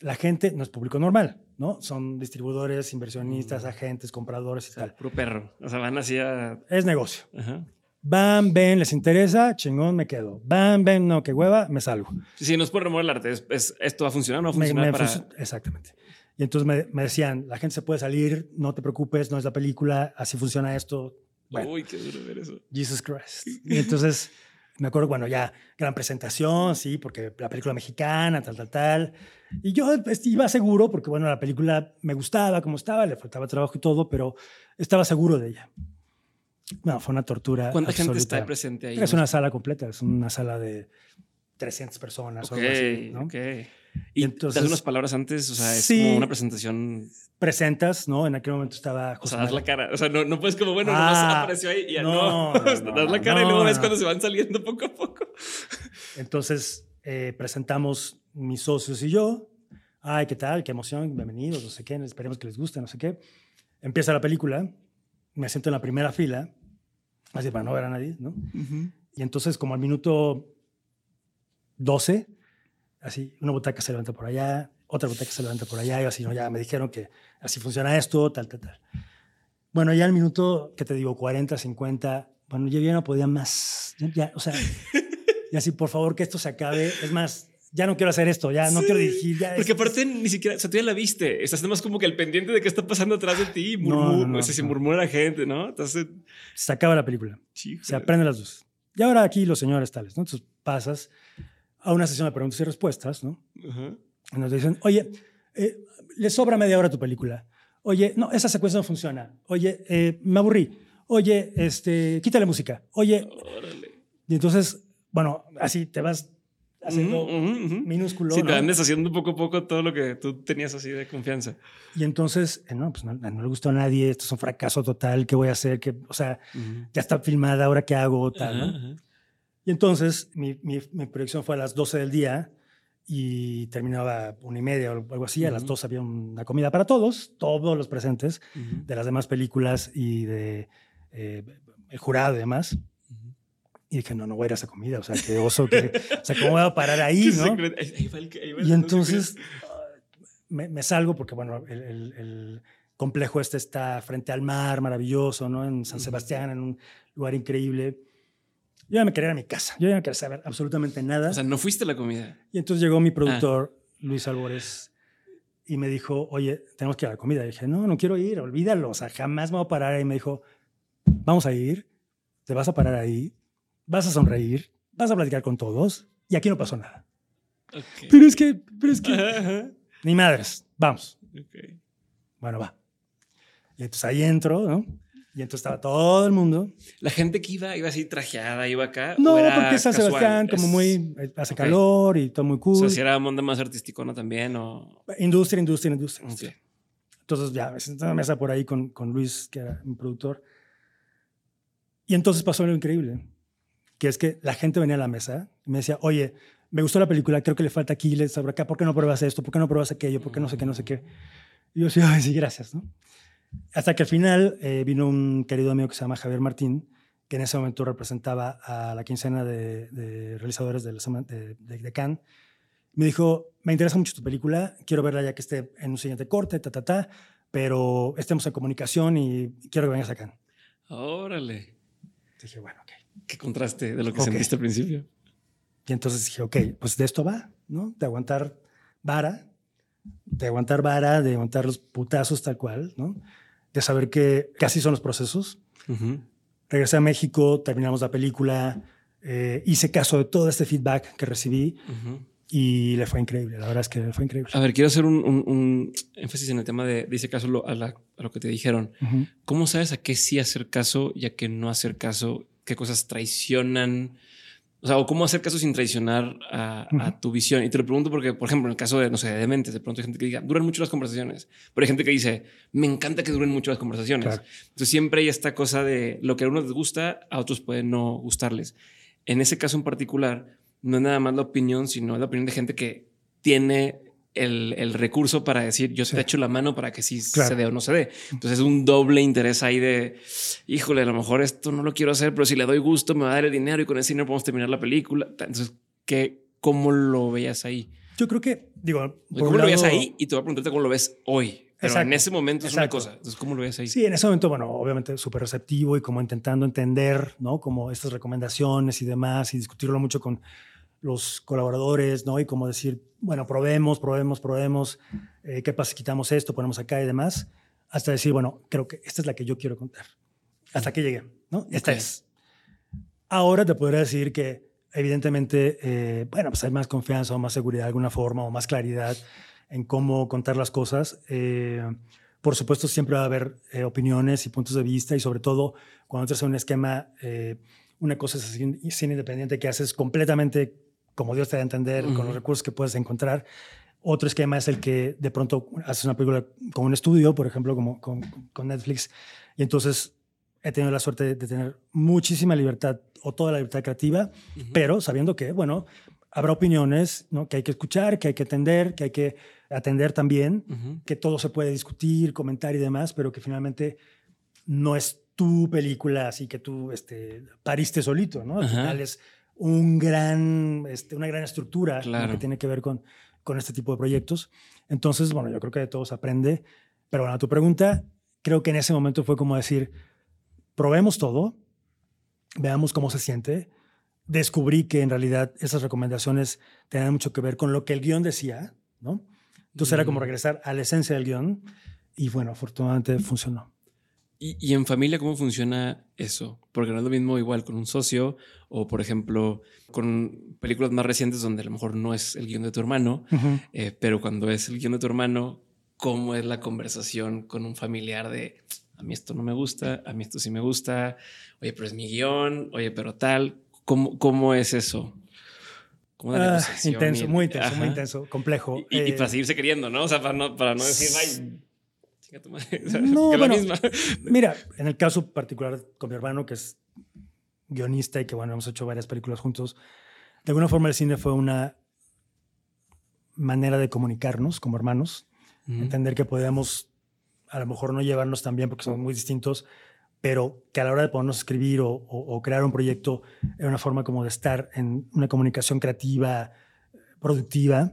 la gente no es público normal, ¿no? Son distribuidores, inversionistas, Mm. agentes, compradores y O sea, tal. puro perro. O sea, van así a... Es negocio. Ajá. Van, ven, les interesa, chingón, me quedo. Van, ven, no, qué hueva, me salgo. Sí, sí, no es por remover el arte. Es, es- esto va a funcionar, no va a Me- funcionar me para... func- Exactamente. Y entonces me, me decían, la gente se puede salir, no te preocupes, no es la película, así funciona esto. Bueno, Uy, qué duro ver eso. Jesus Christ. Y entonces me acuerdo, bueno, ya gran presentación, sí, porque la película mexicana, tal, tal, tal. Y yo pues, iba seguro, porque bueno, la película me gustaba como estaba, le faltaba trabajo y todo, pero estaba seguro de ella. No, fue una tortura. ¿Cuánta gente absoluta. está presente ahí? Es una sala completa, es una sala de 300 personas Ok, o algo así, ¿no? ok. Y entonces- das unas palabras antes, o sea, es Sí. como una presentación, Presentas, ¿no? En aquel momento estaba o José sea, das la cara, o sea, no, no puedes como, bueno, Ah, nomás apareció ahí y ya no, no, no, das la cara y luego ves cuando se van saliendo poco a poco. Entonces eh, presentamos mis socios y yo. Ay, ¿qué tal? Qué emoción, bienvenidos, no sé qué, esperemos que les guste, no sé qué. Empieza la película, me siento en la primera fila, así para no ver a nadie, ¿no? Y entonces, como al minuto 12, así, una butaca se levanta por allá, otra butaca se levanta por allá, y así, no, ya me dijeron que así funciona esto, tal, tal, tal. Bueno, ya al minuto, ¿qué te digo? 40, 50, bueno, yo ya no podía más, ya, ya, o sea, y así, por favor, que esto se acabe. Es más, ya no quiero hacer esto, ya no Sí, quiero dirigir, ya. Porque es- aparte ni siquiera, o sea, tú ya la viste, estás más como que el pendiente de qué está pasando atrás de ti, No, murmura, no, no, o sea, se no. murmura la gente, ¿no? Entonces, se acaba la película. chico. Se aprenden las luces. Y ahora aquí los señores tales, ¿no? Entonces pasas a una sesión de preguntas y respuestas, ¿no? Ajá. Y nos dicen, oye, eh, le sobra media hora a tu película. Oye, no, esa secuencia no funciona. Oye, eh, me aburrí. Oye, este, quítale música. Oye, Órale. y entonces, bueno, así te vas haciendo minúsculo. Sí, te van deshaciendo poco a poco todo lo que tú tenías así de confianza. Y entonces, eh, no, pues no, le gustó a nadie, esto es un fracaso total, ¿qué voy a hacer? que O sea, ya está filmada, ¿ahora qué hago? Tal, ¿no? Y entonces mi, mi, mi, proyección fue a las 12 del día y terminaba una y media o algo así. A las dos había una comida para todos, todos los presentes de las demás películas y de eh, el jurado y demás. Y dije, no, no voy a ir a esa comida. O sea, qué oso, que, o sea, ¿cómo voy a parar ahí, no? y entonces me, me, salgo porque, bueno, el, el, el, complejo este está frente al mar, maravilloso, ¿no? En San Sebastián, en un lugar increíble. Yo ya me quería ir a mi casa. Yo ya no quería saber absolutamente nada. O sea, no fuiste a la comida. Y entonces llegó mi productor, ah. Luis Álvarez, y me dijo, oye, tenemos que ir a la comida. Y dije, no, no quiero ir, olvídalo. O sea, jamás me voy a parar. Y me dijo, vamos a ir, te vas a parar ahí, vas a sonreír, vas a platicar con todos. Y aquí no pasó nada. Pero es que, pero es que... Ni madres, vamos. Bueno, va. Y entonces ahí entro, ¿no? Y entonces estaba todo el mundo. ¿La gente que iba, iba así trajeada, iba acá? No, porque San Sebastián, como muy. Hace calor y todo muy cool. O sea, si era mundo más artístico, ¿no? También, o. Industria, industria, industria. Entonces, ya, me senté en una mesa por ahí con, con Luis, que era mi productor. Y entonces pasó algo increíble, que es que la gente venía a la mesa y me decía, oye, me gustó la película, creo que le falta aquí, le sobre acá, ¿por qué no pruebas esto? ¿Por qué no pruebas aquello? ¿Por qué no sé qué, no sé qué? Y yo decía, ay, sí, gracias, ¿no? Hasta que al final eh, vino un querido amigo que se llama Javier Martín, que en ese momento representaba a la quincena de, realizadores de, de, de, Cannes. Me dijo, me interesa mucho tu película, quiero verla ya que esté en un siguiente corte, ta, ta, ta, pero estemos en comunicación y quiero que vengas a Cannes. Órale. Dije, bueno, ok. Qué contraste de lo que sentiste al principio. Y entonces dije, ok, pues de esto va, ¿no? De aguantar vara, de aguantar vara, de aguantar los putazos tal cual, ¿no? De saber que casi son los procesos. Regresé a México, terminamos la película, eh, hice caso de todo este feedback que recibí y le fue increíble. La verdad es que le fue increíble. A ver, quiero hacer un, énfasis en el tema de, hice caso a, lo que te dijeron. ¿Cómo sabes a qué sí hacer caso y a qué no hacer caso? ¿Qué cosas traicionan? O sea, o cómo hacer caso sin traicionar a, tu visión. Y te lo pregunto porque, por ejemplo, en el caso de, no sé, de dementes, de pronto hay gente que diga, duran mucho las conversaciones. Pero hay gente que dice, me encanta que duren mucho las conversaciones. Entonces siempre hay esta cosa de lo que a unos les gusta, a otros puede no gustarles. En ese caso en particular, no es nada más la opinión, sino la opinión de gente que tiene el, recurso para decir yo te echo la mano para que sí se dé o no se dé. Entonces es un doble interés ahí de, híjole, a lo mejor esto no lo quiero hacer, pero si le doy gusto me va a dar el dinero y con ese dinero podemos terminar la película. Entonces, ¿qué, ¿cómo lo veías ahí? Yo creo que, digo, ¿cómo lo veías ahí? Y te voy a preguntarte cómo lo ves hoy. Pero en ese momento es una cosa. Entonces, ¿cómo lo ves ahí? Sí, en ese momento, bueno, obviamente súper receptivo y como intentando entender, ¿no? Como estas recomendaciones y demás y discutirlo mucho con los colaboradores, ¿no? Y como decir, bueno, probemos, probemos, probemos, eh, qué pasa quitamos esto, ponemos acá y demás, hasta decir, bueno, creo que esta es la que yo quiero contar. Hasta que llegué, ¿no? Esta es. Ahora te podría decir que, evidentemente, eh, bueno, pues hay más confianza o más seguridad de alguna forma o más claridad en cómo contar las cosas. Eh, por supuesto, siempre va a haber opiniones y puntos de vista y sobre todo cuando entras en un esquema, una cosa es cine independiente que haces completamente como Dios te da a entender, con los recursos que puedes encontrar. Otro esquema es el que de pronto haces una película con un estudio, por ejemplo, como con, con Netflix, y entonces he tenido la suerte de, tener muchísima libertad o toda la libertad creativa, pero sabiendo que, bueno, habrá opiniones ¿no? que hay que escuchar, que hay que atender, que hay que atender también, que todo se puede discutir, comentar y demás, pero que finalmente no es tu película, así que tú este, pariste solito, ¿no? Al final es un gran, este, una gran estructura que tiene que ver con, con este tipo de proyectos. Entonces, bueno, yo creo que de todo se aprende. Pero bueno, a tu pregunta, creo que en ese momento fue como decir, probemos todo, veamos cómo se siente. Descubrí que en realidad esas recomendaciones tenían mucho que ver con lo que el guion decía, ¿no? Entonces era como regresar a la esencia del guion y bueno, afortunadamente funcionó. ¿Y, en familia cómo funciona eso? Porque no es lo mismo igual con un socio o, por ejemplo, con películas más recientes donde a lo mejor no es el guion de tu hermano, eh, pero cuando es el guion de tu hermano, ¿cómo es la conversación con un familiar de a mí esto no me gusta, a mí esto sí me gusta, oye, pero es mi guion, oye, pero tal? ¿Cómo, cómo es eso? como una Ah, intenso, y- muy intenso, Ajá. muy intenso, complejo. Y, y Eh, para seguirse queriendo, ¿no? O sea, para no, para no decir, ay, tu madre. No, que es la bueno, misma. Mira, en el caso particular con mi hermano, que es guionista y que bueno, hemos hecho varias películas juntos, de alguna forma el cine fue una manera de comunicarnos como hermanos, entender que podíamos a lo mejor no llevarnos tan bien porque somos muy distintos, pero que a la hora de ponernos a escribir o, o- o crear un proyecto era una forma como de estar en una comunicación creativa, productiva.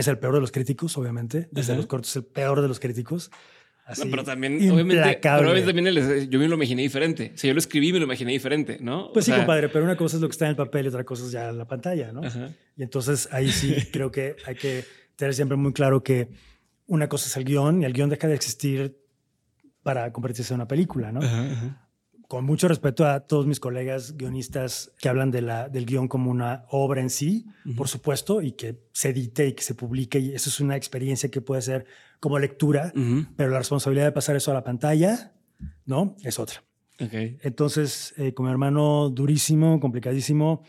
Es el peor de los críticos, obviamente. Desde Ajá. los cortos el peor de los críticos. No, Así, pero también, obviamente, pero también el- yo me lo imaginé diferente. O sea, yo lo escribí y me lo imaginé diferente, ¿no? Pues O sí, sea, compadre, pero una cosa es lo que está en el papel y otra cosa es ya la pantalla, ¿no? Ajá. Y entonces ahí sí creo que hay que tener siempre muy claro que una cosa es el guion y el guion deja de existir para convertirse en una película, ¿no? Ajá, ajá. Con mucho respeto a todos mis colegas guionistas que hablan de la, del guion como una obra en sí, Ujú. por supuesto, y que se edite y que se publique, y eso es una experiencia que puede ser como lectura, Ujú. pero la responsabilidad de pasar eso a la pantalla, ¿no? Es otra. Ok. Entonces, eh, con mi hermano, durísimo, complicadísimo,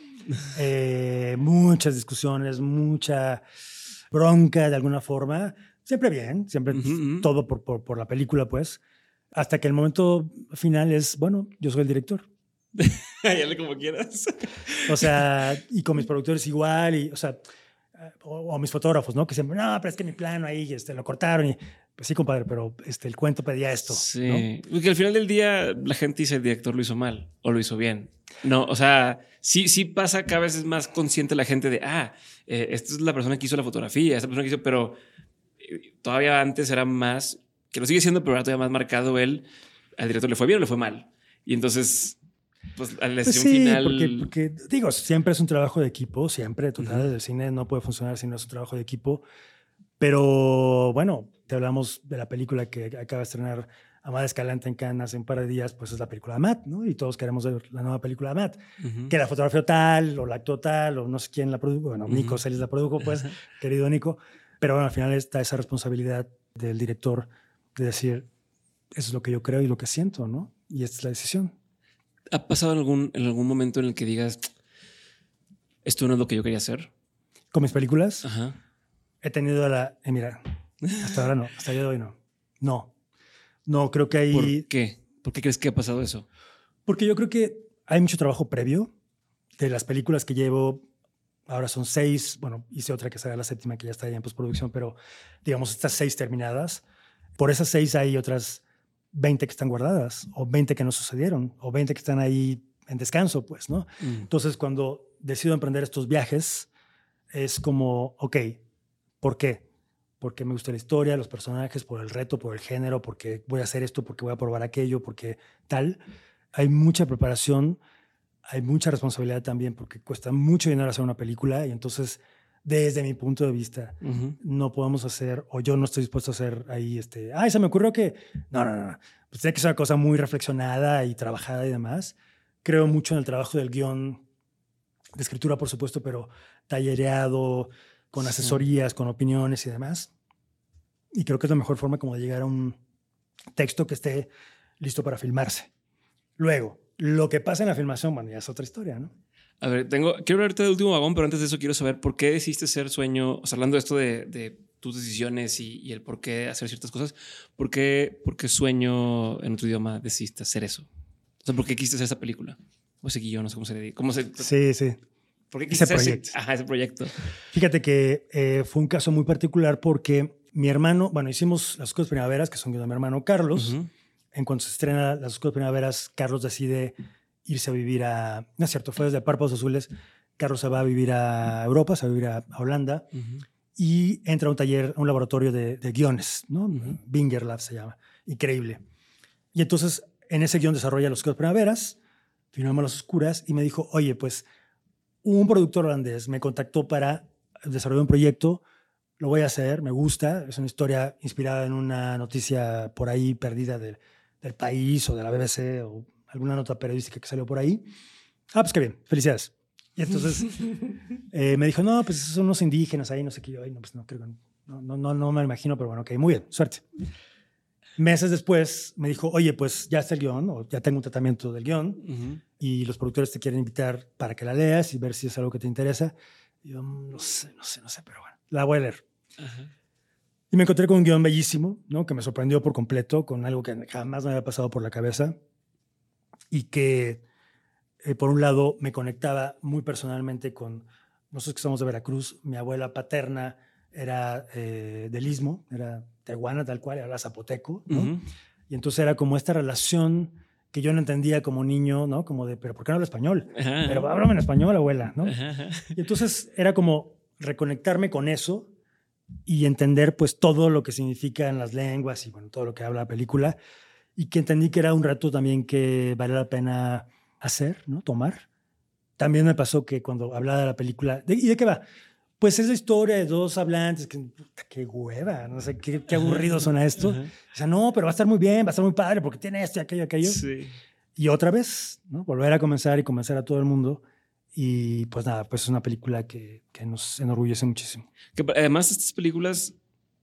eh, muchas discusiones, mucha bronca de alguna forma, siempre bien, siempre Ujú, ujú. todo por, por, por la película, pues, hasta que el momento final es, bueno, yo soy el director. Dale como quieras. O sea, y con mis productores igual, y, o sea, o, o mis fotógrafos, ¿no? Que siempre, no, pero es que mi plano ahí este, lo cortaron y, pues sí, compadre, pero este, el cuento pedía esto. ¿no? Sí. Porque al final del día la gente dice el director lo hizo mal o lo hizo bien. No, o sea, sí, sí pasa cada vez es más consciente la gente de, ah, eh, esta es la persona que hizo la fotografía, esta persona que hizo, pero eh, todavía antes era más, que lo sigue siendo, pero era todavía más marcado él, al director le fue bien o le fue mal. Y entonces, pues a la Pues sí, final... porque, porque, digo, siempre es un trabajo de equipo, siempre, total, el cine no puede funcionar si no es un trabajo de equipo. Pero bueno, te hablamos de la película que acaba de estrenar Amada Escalante en Cannes hace un par de días, pues es la película de Matt, ¿no? Y todos queremos ver la nueva película de Matt. Ujú. Que la fotografió tal, o la actuó tal, o no sé quién la produjo. Bueno, Nico Ujú. Celis la produjo, pues, querido Nico. Pero bueno, al final está esa responsabilidad del director de decir, eso es lo que yo creo y lo que siento, ¿no? Y esta es la decisión. ¿Ha pasado algún, en algún momento en el que digas, esto no es lo que yo quería hacer? Con mis películas, Ajá. he tenido la. eh, mira, hasta ahora no, hasta el día de hoy no. No. No, creo que hay. ¿Por qué? ¿Por qué crees que ha pasado eso? Porque yo creo que hay mucho trabajo previo de las películas que llevo. Ahora son seis. Bueno, hice otra que será la séptima que ya está ahí en postproducción, pero digamos, estas seis terminadas. Por esas seis hay otras 20 que están guardadas, o 20 que no sucedieron, o 20 que están ahí en descanso, pues, ¿no? Mm. Entonces, cuando decido emprender estos viajes, es como, ok, ¿por qué? Porque me gusta la historia, los personajes, por el reto, por el género, porque voy a hacer esto, porque voy a probar aquello, porque tal. Hay mucha preparación, hay mucha responsabilidad también, porque cuesta mucho dinero hacer una película y entonces, desde mi punto de vista, no podemos hacer, o yo no estoy dispuesto a hacer ahí, este, ay, se me ocurrió que, no, no, no, pues tiene que ser una cosa muy reflexionada y trabajada y demás. Creo mucho en el trabajo del guion, de escritura, por supuesto, pero tallereado, con Sí. asesorías, con opiniones y demás. Y creo que es la mejor forma como de llegar a un texto que esté listo para filmarse. Luego, lo que pasa en la filmación, bueno, ya es otra historia, ¿no? A ver, tengo, quiero hablarte del último vagón, pero antes de eso quiero saber por qué decidiste ser sueño, o sea, hablando de esto de, de tus decisiones y, y el por qué hacer ciertas cosas, ¿por qué, por qué sueño en otro idioma decidiste hacer eso? O sea, ¿por qué quisiste hacer esa película? O ese guion, no sé cómo se le dice. ¿Cómo se, Sí, sí. ¿Por qué Ese quisiste hacer proyecto. Ajá, ese proyecto. Fíjate que eh, fue un caso muy particular porque mi hermano, bueno, hicimos Las Oscuras Primaveras, que son de mi hermano Carlos. Ujú. En cuanto se estrena Las Oscuras Primaveras, Carlos decide irse a vivir a... No es cierto, fue desde Párpados Azules. Carlos se va a vivir a Europa, se va a vivir a, a Holanda y entra a un taller, a un laboratorio de, de guiones, ¿no? Ujú. Binger Lab se llama. Increíble. Y entonces en ese guion desarrolla Las Oscuras Primaveras, filmamos Las Oscuras y me dijo, oye, pues un productor holandés me contactó para desarrollar un proyecto, lo voy a hacer, me gusta, es una historia inspirada en una noticia por ahí perdida del, del país o de la BBC o alguna nota periodística que salió por ahí. Ah, pues qué bien, felicidades. Y entonces eh, me dijo, no, pues esos son unos indígenas ahí, no sé qué. Yo, Ay, no, pues no creo, no, no, no, no me lo imagino, pero bueno, ok, muy bien, suerte. Meses después me dijo, oye, pues ya está el guion, o ya tengo un tratamiento del guion, Ujú. y los productores te quieren invitar para que la leas y ver si es algo que te interesa. Y yo, "Mm, no sé, no sé, no sé, pero bueno, la voy a leer. Y me encontré con un guion bellísimo, ¿no? Que me sorprendió por completo, con algo que jamás me había pasado por la cabeza y que, eh, por un lado, me conectaba muy personalmente con nosotros que somos de Veracruz. Mi abuela paterna era eh, del Istmo, era tehuana tal cual, era zapoteco. Y entonces era como esta relación que yo no entendía como niño, ¿no? Como de, pero ¿por qué no hablo español? Ajá. Pero háblame en español, abuela, ¿no? Ajá. Y entonces era como reconectarme con eso y entender pues todo lo que significa en las lenguas y bueno, todo lo que habla la película y que entendí que era un rato también que vale la pena hacer, ¿no? Tomar. También me pasó que cuando hablaba de la película, ¿de- ¿y de qué va? Pues es la historia de dos hablantes, que puta, qué hueva, no sé, qué, qué aburrido suena esto. Ajá. O sea, no, pero va a estar muy bien, va a estar muy padre porque tiene esto y aquello, aquello. Sí. Y otra vez, ¿no? Volver a comenzar y convencer a todo el mundo. Y pues nada, pues es una película que, que nos enorgullece muchísimo. Que además estas películas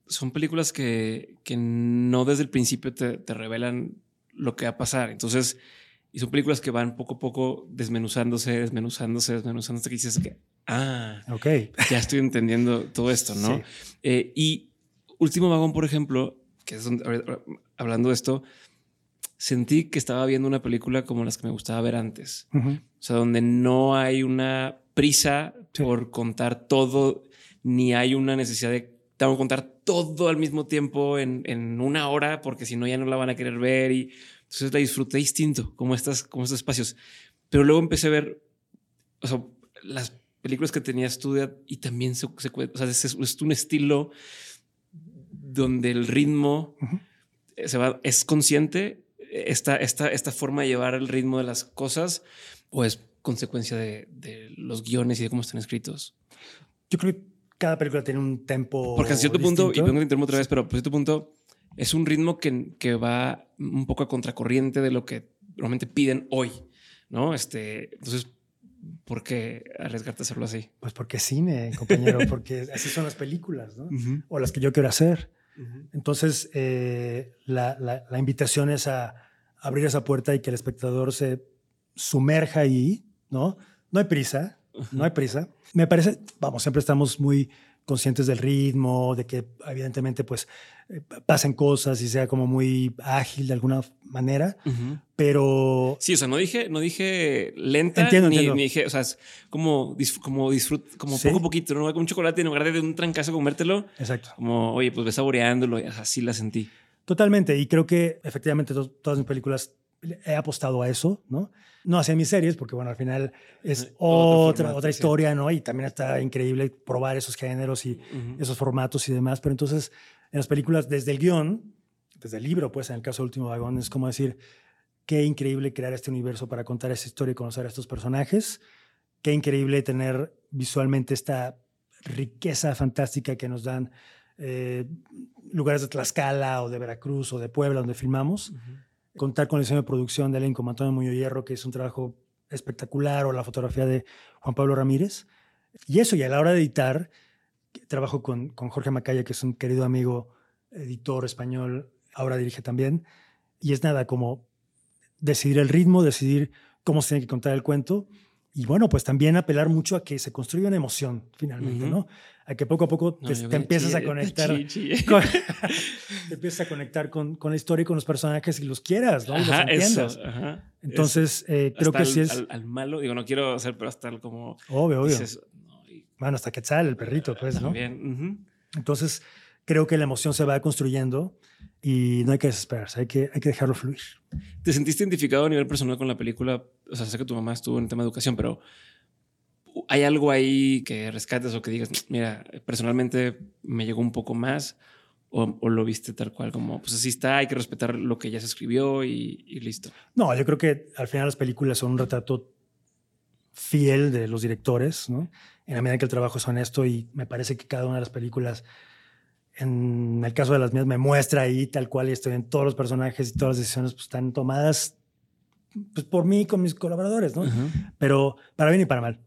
son películas que, que no desde el principio te, te revelan lo que va a pasar. Entonces, y son películas que van poco a poco desmenuzándose, desmenuzándose, desmenuzándose, que dices que, ah, Ok. ya estoy entendiendo todo esto, ¿no? Sí. Eh, y Último Vagón, por ejemplo, que es donde, hablando de esto, sentí que estaba viendo una película como las que me gustaba ver antes. Ujú. O sea, donde no hay una prisa Sí. por contar todo, ni hay una necesidad de tengo que contar todo al mismo tiempo en, en una hora, porque si no ya no la van a querer ver. Y entonces la disfruté distinto, como, estas, como estos espacios. Pero luego empecé a ver, o sea, las películas que tenía estudiado y también se, se o sea, es, es un estilo donde el ritmo se va, es consciente esta, esta, esta forma de llevar el ritmo de las cosas o es consecuencia de, de los guiones y de cómo están escritos. Yo creo que cada película tiene un tempo. Porque a cierto punto, y distinto. vengo a interrumpir otra vez, pero a cierto punto es un ritmo que, que va un poco a contracorriente de lo que normalmente piden hoy, ¿no? Este, entonces, ¿por qué arriesgarte a hacerlo así? Pues porque cine, compañero, porque así son las películas, ¿no? O las que yo quiero hacer. Entonces, eh, la, la- la invitación es a abrir esa puerta y que el espectador se sumerja ahí, ¿no? No hay prisa, no hay prisa. Me parece, vamos, siempre estamos muy conscientes del ritmo, de que evidentemente pues eh, pasen cosas y sea como muy ágil de alguna manera, pero Sí, o sea, no dije, no dije lenta, Entiendo, ni, entiendo. ni dije, o sea, es como, como disfrut, como Sí. poco a poquito, ¿no? Como un chocolate en lugar de un trancazo comértelo, exacto. como, oye, pues ves saboreándolo, y así la sentí. Totalmente, y creo que efectivamente to- todas mis películas he apostado a eso, ¿no? No hacia mis series, porque bueno, al final es otro otra, formato, otra sí. historia, ¿no? Y también está increíble probar esos géneros y esos formatos y demás, pero entonces en las películas, desde el guion, desde el libro, pues en el caso de Último Vagón, es como decir, qué increíble crear este universo para contar esta historia y conocer a estos personajes, qué increíble tener visualmente esta riqueza fantástica que nos dan eh, lugares de Tlaxcala o de Veracruz o de Puebla donde filmamos. Contar con el diseño de producción de elenco Antonio Muñoz Hierro, que es un trabajo espectacular, o la fotografía de Juan Pablo Ramírez. Y eso, y a la hora de editar, trabajo con, con Jorge Macaya, que es un querido amigo, editor español, ahora dirige también. Y es nada como decidir el ritmo, decidir cómo se tiene que contar el cuento. Y bueno, pues también apelar mucho a que se construya una emoción, finalmente. ¿no? A que poco a poco te, empiezas a conectar. con- te empiezas a conectar con, con la historia y con los personajes y los quieras, ¿no? Los Ajá, eso. entiendas. Ajá. Entonces, eh, creo que sí es. Al, al malo, digo, no quiero hacer, pero hasta el como. obvio, obvio. dices, no, y Bueno, hasta Quetzal, el perrito, pues, ¿no? También. Entonces, creo que la emoción se va construyendo y no hay que desesperarse, hay que, hay que dejarlo fluir. ¿Te sentiste identificado a nivel personal con la película? O sea, sé que tu mamá estuvo en el tema de educación, pero ¿hay algo ahí que rescates o que digas, mira, personalmente me llegó un poco más? ¿O, o lo viste tal cual como, pues así está, hay que respetar lo que ya se escribió y, y listo? No, yo creo que al final las películas son un retrato fiel de los directores, ¿no? En la medida en que el trabajo es honesto y me parece que cada una de las películas, en el caso de las mías, me muestra ahí tal cual y estoy en todos los personajes y todas las decisiones pues, están tomadas pues, por mí con mis colaboradores, ¿no? Ajá. pero para bien y para mal.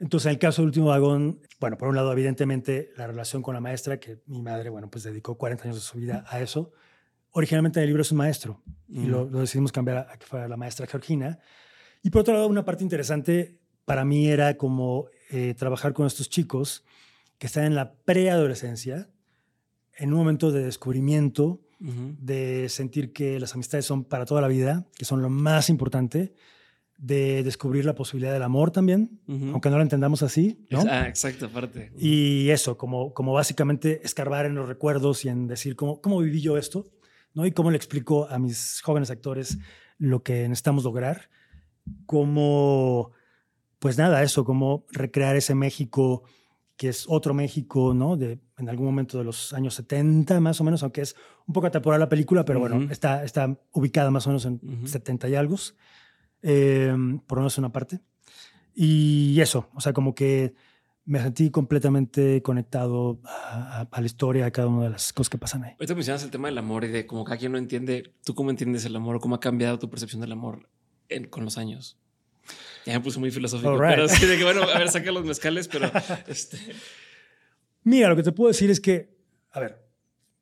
Entonces, en el caso del último vagón, bueno, por un lado, evidentemente, la relación con la maestra, que mi madre, bueno, pues dedicó 40 años de su vida a eso. Originalmente en el libro es un maestro y lo, lo decidimos cambiar a, a que fuera la maestra Georgina. Y por otro lado, una parte interesante para mí era como eh, trabajar con estos chicos que están en la preadolescencia, en un momento de descubrimiento, de sentir que las amistades son para toda la vida, que son lo más importante, de descubrir la posibilidad del amor también, aunque no lo entendamos así, ¿no? Ah, exacto, aparte. Y eso, como, como básicamente escarbar en los recuerdos y en decir cómo, cómo viví yo esto, ¿no? Y cómo le explico a mis jóvenes actores lo que necesitamos lograr, cómo, pues nada, eso, cómo recrear ese México que es otro México, ¿no? De, en algún momento de los años 70, más o menos, aunque es un poco atemporal la película, pero bueno, está, está ubicada más o menos en 70 y algo, eh, por lo menos una parte. Y eso, o sea, como que me sentí completamente conectado a, la historia, a cada una de las cosas que pasan ahí. Ahorita mencionas el tema del amor y de cómo cada quien no entiende, ¿tú cómo entiendes el amor o cómo ha cambiado tu percepción del amor con los años? Ya me puse muy filosófico, pero sí de que, bueno, a ver, saca los mezcales, pero... Este... Mira, lo que te puedo decir es que, a ver,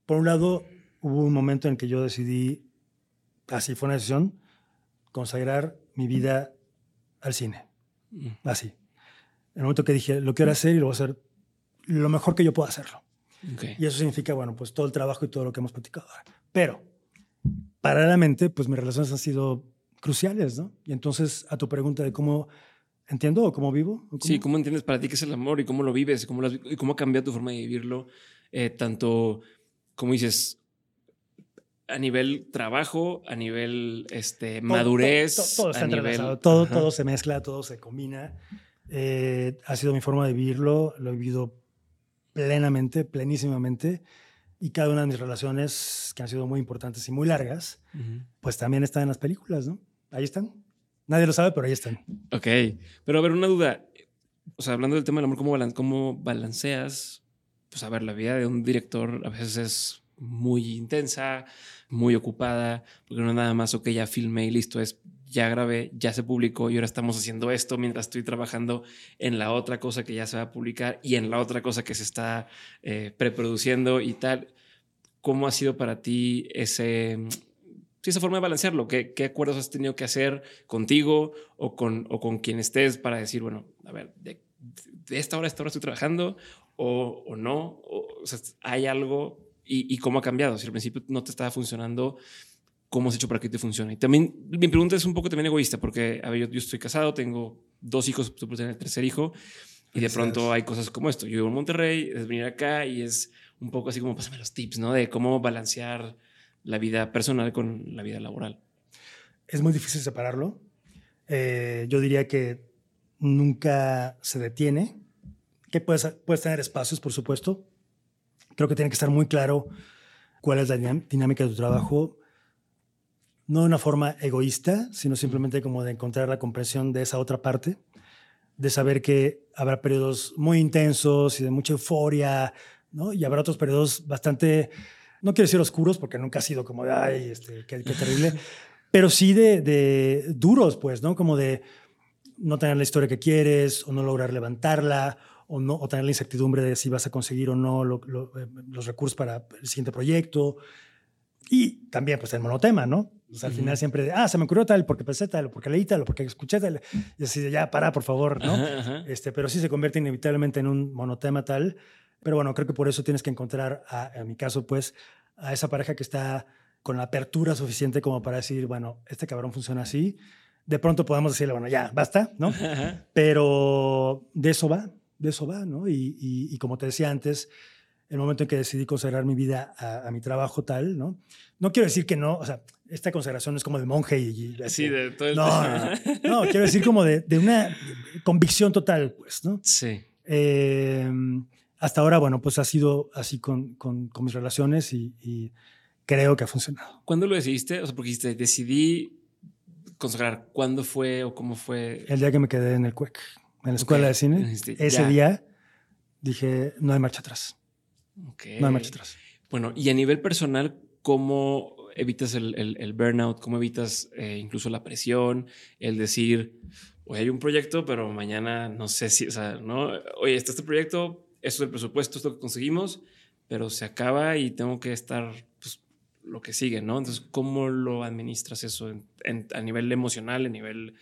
por un lado, hubo un momento en que yo decidí, así fue una decisión, consagrar mi vida al cine. Mm. Así. En el momento que dije, lo quiero hacer y lo voy a hacer lo mejor que yo pueda hacerlo. Y eso significa, bueno, pues todo el trabajo y todo lo que hemos platicado ahora. Pero, paralelamente, pues mis relaciones han sido cruciales, ¿no? Y entonces, a tu pregunta de cómo entiendo o cómo vivo. Sí, ¿cómo entiendes para ti qué es el amor y cómo lo vives y cómo, y cómo ha cambiado tu forma de vivirlo? Eh, tanto, como dices, a nivel trabajo, a nivel este, madurez. Todo, está nivel... todo, todo se mezcla, todo se combina. Eh, ha sido mi forma de vivirlo, lo he vivido plenamente, plenísimamente y cada una de mis relaciones, que han sido muy importantes y muy largas, pues también están en las películas, ¿no? Ahí están. Nadie lo sabe, pero ahí están. Ok. Pero a ver, una duda. O sea, hablando del tema del amor, ¿cómo, cómo balanceas? Pues a ver, la vida de un director a veces es muy intensa, muy ocupada, porque no es nada más, ok, ya filmé y listo, es ya grabé, ya se publicó y ahora estamos haciendo esto mientras estoy trabajando en la otra cosa que ya se va a publicar y en la otra cosa que se está eh, preproduciendo y tal. ¿Cómo ha sido para ti ese, esa forma de balancearlo? ¿Qué, ¿Qué, acuerdos has tenido que hacer contigo o con, o con quien estés para decir, bueno, a ver, de, esta hora a esta hora estoy trabajando o, o no? O, sea, ¿hay algo y, y, cómo ha cambiado? Si al principio no te estaba funcionando, ¿cómo has hecho para que te funcione? Y también mi pregunta es un poco también egoísta porque, a ver, yo, yo estoy casado, tengo dos hijos, tú tener el tercer hijo y de pronto hay cosas como esto. Yo vivo en Monterrey, es venir acá y es un poco así como pásame los tips, ¿no? De cómo balancear la vida personal con la vida laboral. Es muy difícil separarlo. Eh, yo diría que nunca se detiene, que puedes, puedes tener espacios, por supuesto. Creo que tiene que estar muy claro cuál es la dinámica de tu trabajo, no de una forma egoísta, sino simplemente como de encontrar la comprensión de esa otra parte, de saber que habrá periodos muy intensos y de mucha euforia, ¿no? Y habrá otros periodos bastante no quiero decir oscuros porque nunca ha sido como de, ay, este, qué, terrible, pero sí de, duros, pues, ¿no? Como de no tener la historia que quieres o no lograr levantarla o, no, o tener la incertidumbre de si vas a conseguir o no eh, los recursos para el siguiente proyecto. Y también, pues, el monotema, ¿no? O sea, al final siempre, de, ah, se me ocurrió tal, porque pensé tal, porque leí tal, porque escuché tal. Y así de, ya, para, por favor, ¿no? Este, pero sí se convierte inevitablemente en un monotema tal pero bueno, creo que por eso tienes que encontrar, a, en mi caso, pues, a esa pareja que está con la apertura suficiente como para decir, bueno, este cabrón funciona así. De pronto podemos decirle, bueno, ya, basta, ¿no? Pero de eso va, de eso va, ¿no? Y, y, como te decía antes, el momento en que decidí consagrar mi vida a, mi trabajo tal, ¿no? No quiero decir que no, o sea, esta consagración es como de monje y... así de todo el... No, no, no, quiero decir como de, de, una convicción total, pues, ¿no? Sí. Eh, hasta ahora, bueno, pues ha sido así con, con, mis relaciones y, creo que ha funcionado. ¿Cuándo lo decidiste? O sea, porque dijiste, decidí consagrar. ¿Cuándo fue o cómo fue? El día que me quedé en el CUEC, en la escuela de cine. Ese día dije, no hay marcha atrás. Okay. No hay marcha atrás. Bueno, y a nivel personal, ¿cómo evitas el, el, burnout? ¿Cómo evitas eh, incluso la presión? El decir, hoy hay un proyecto, pero mañana no sé si, o sea, no, oye, está este proyecto, esto es el presupuesto, esto que conseguimos, pero se acaba y tengo que estar pues, lo que sigue, ¿no? Entonces, ¿cómo lo administras eso a nivel emocional, a nivel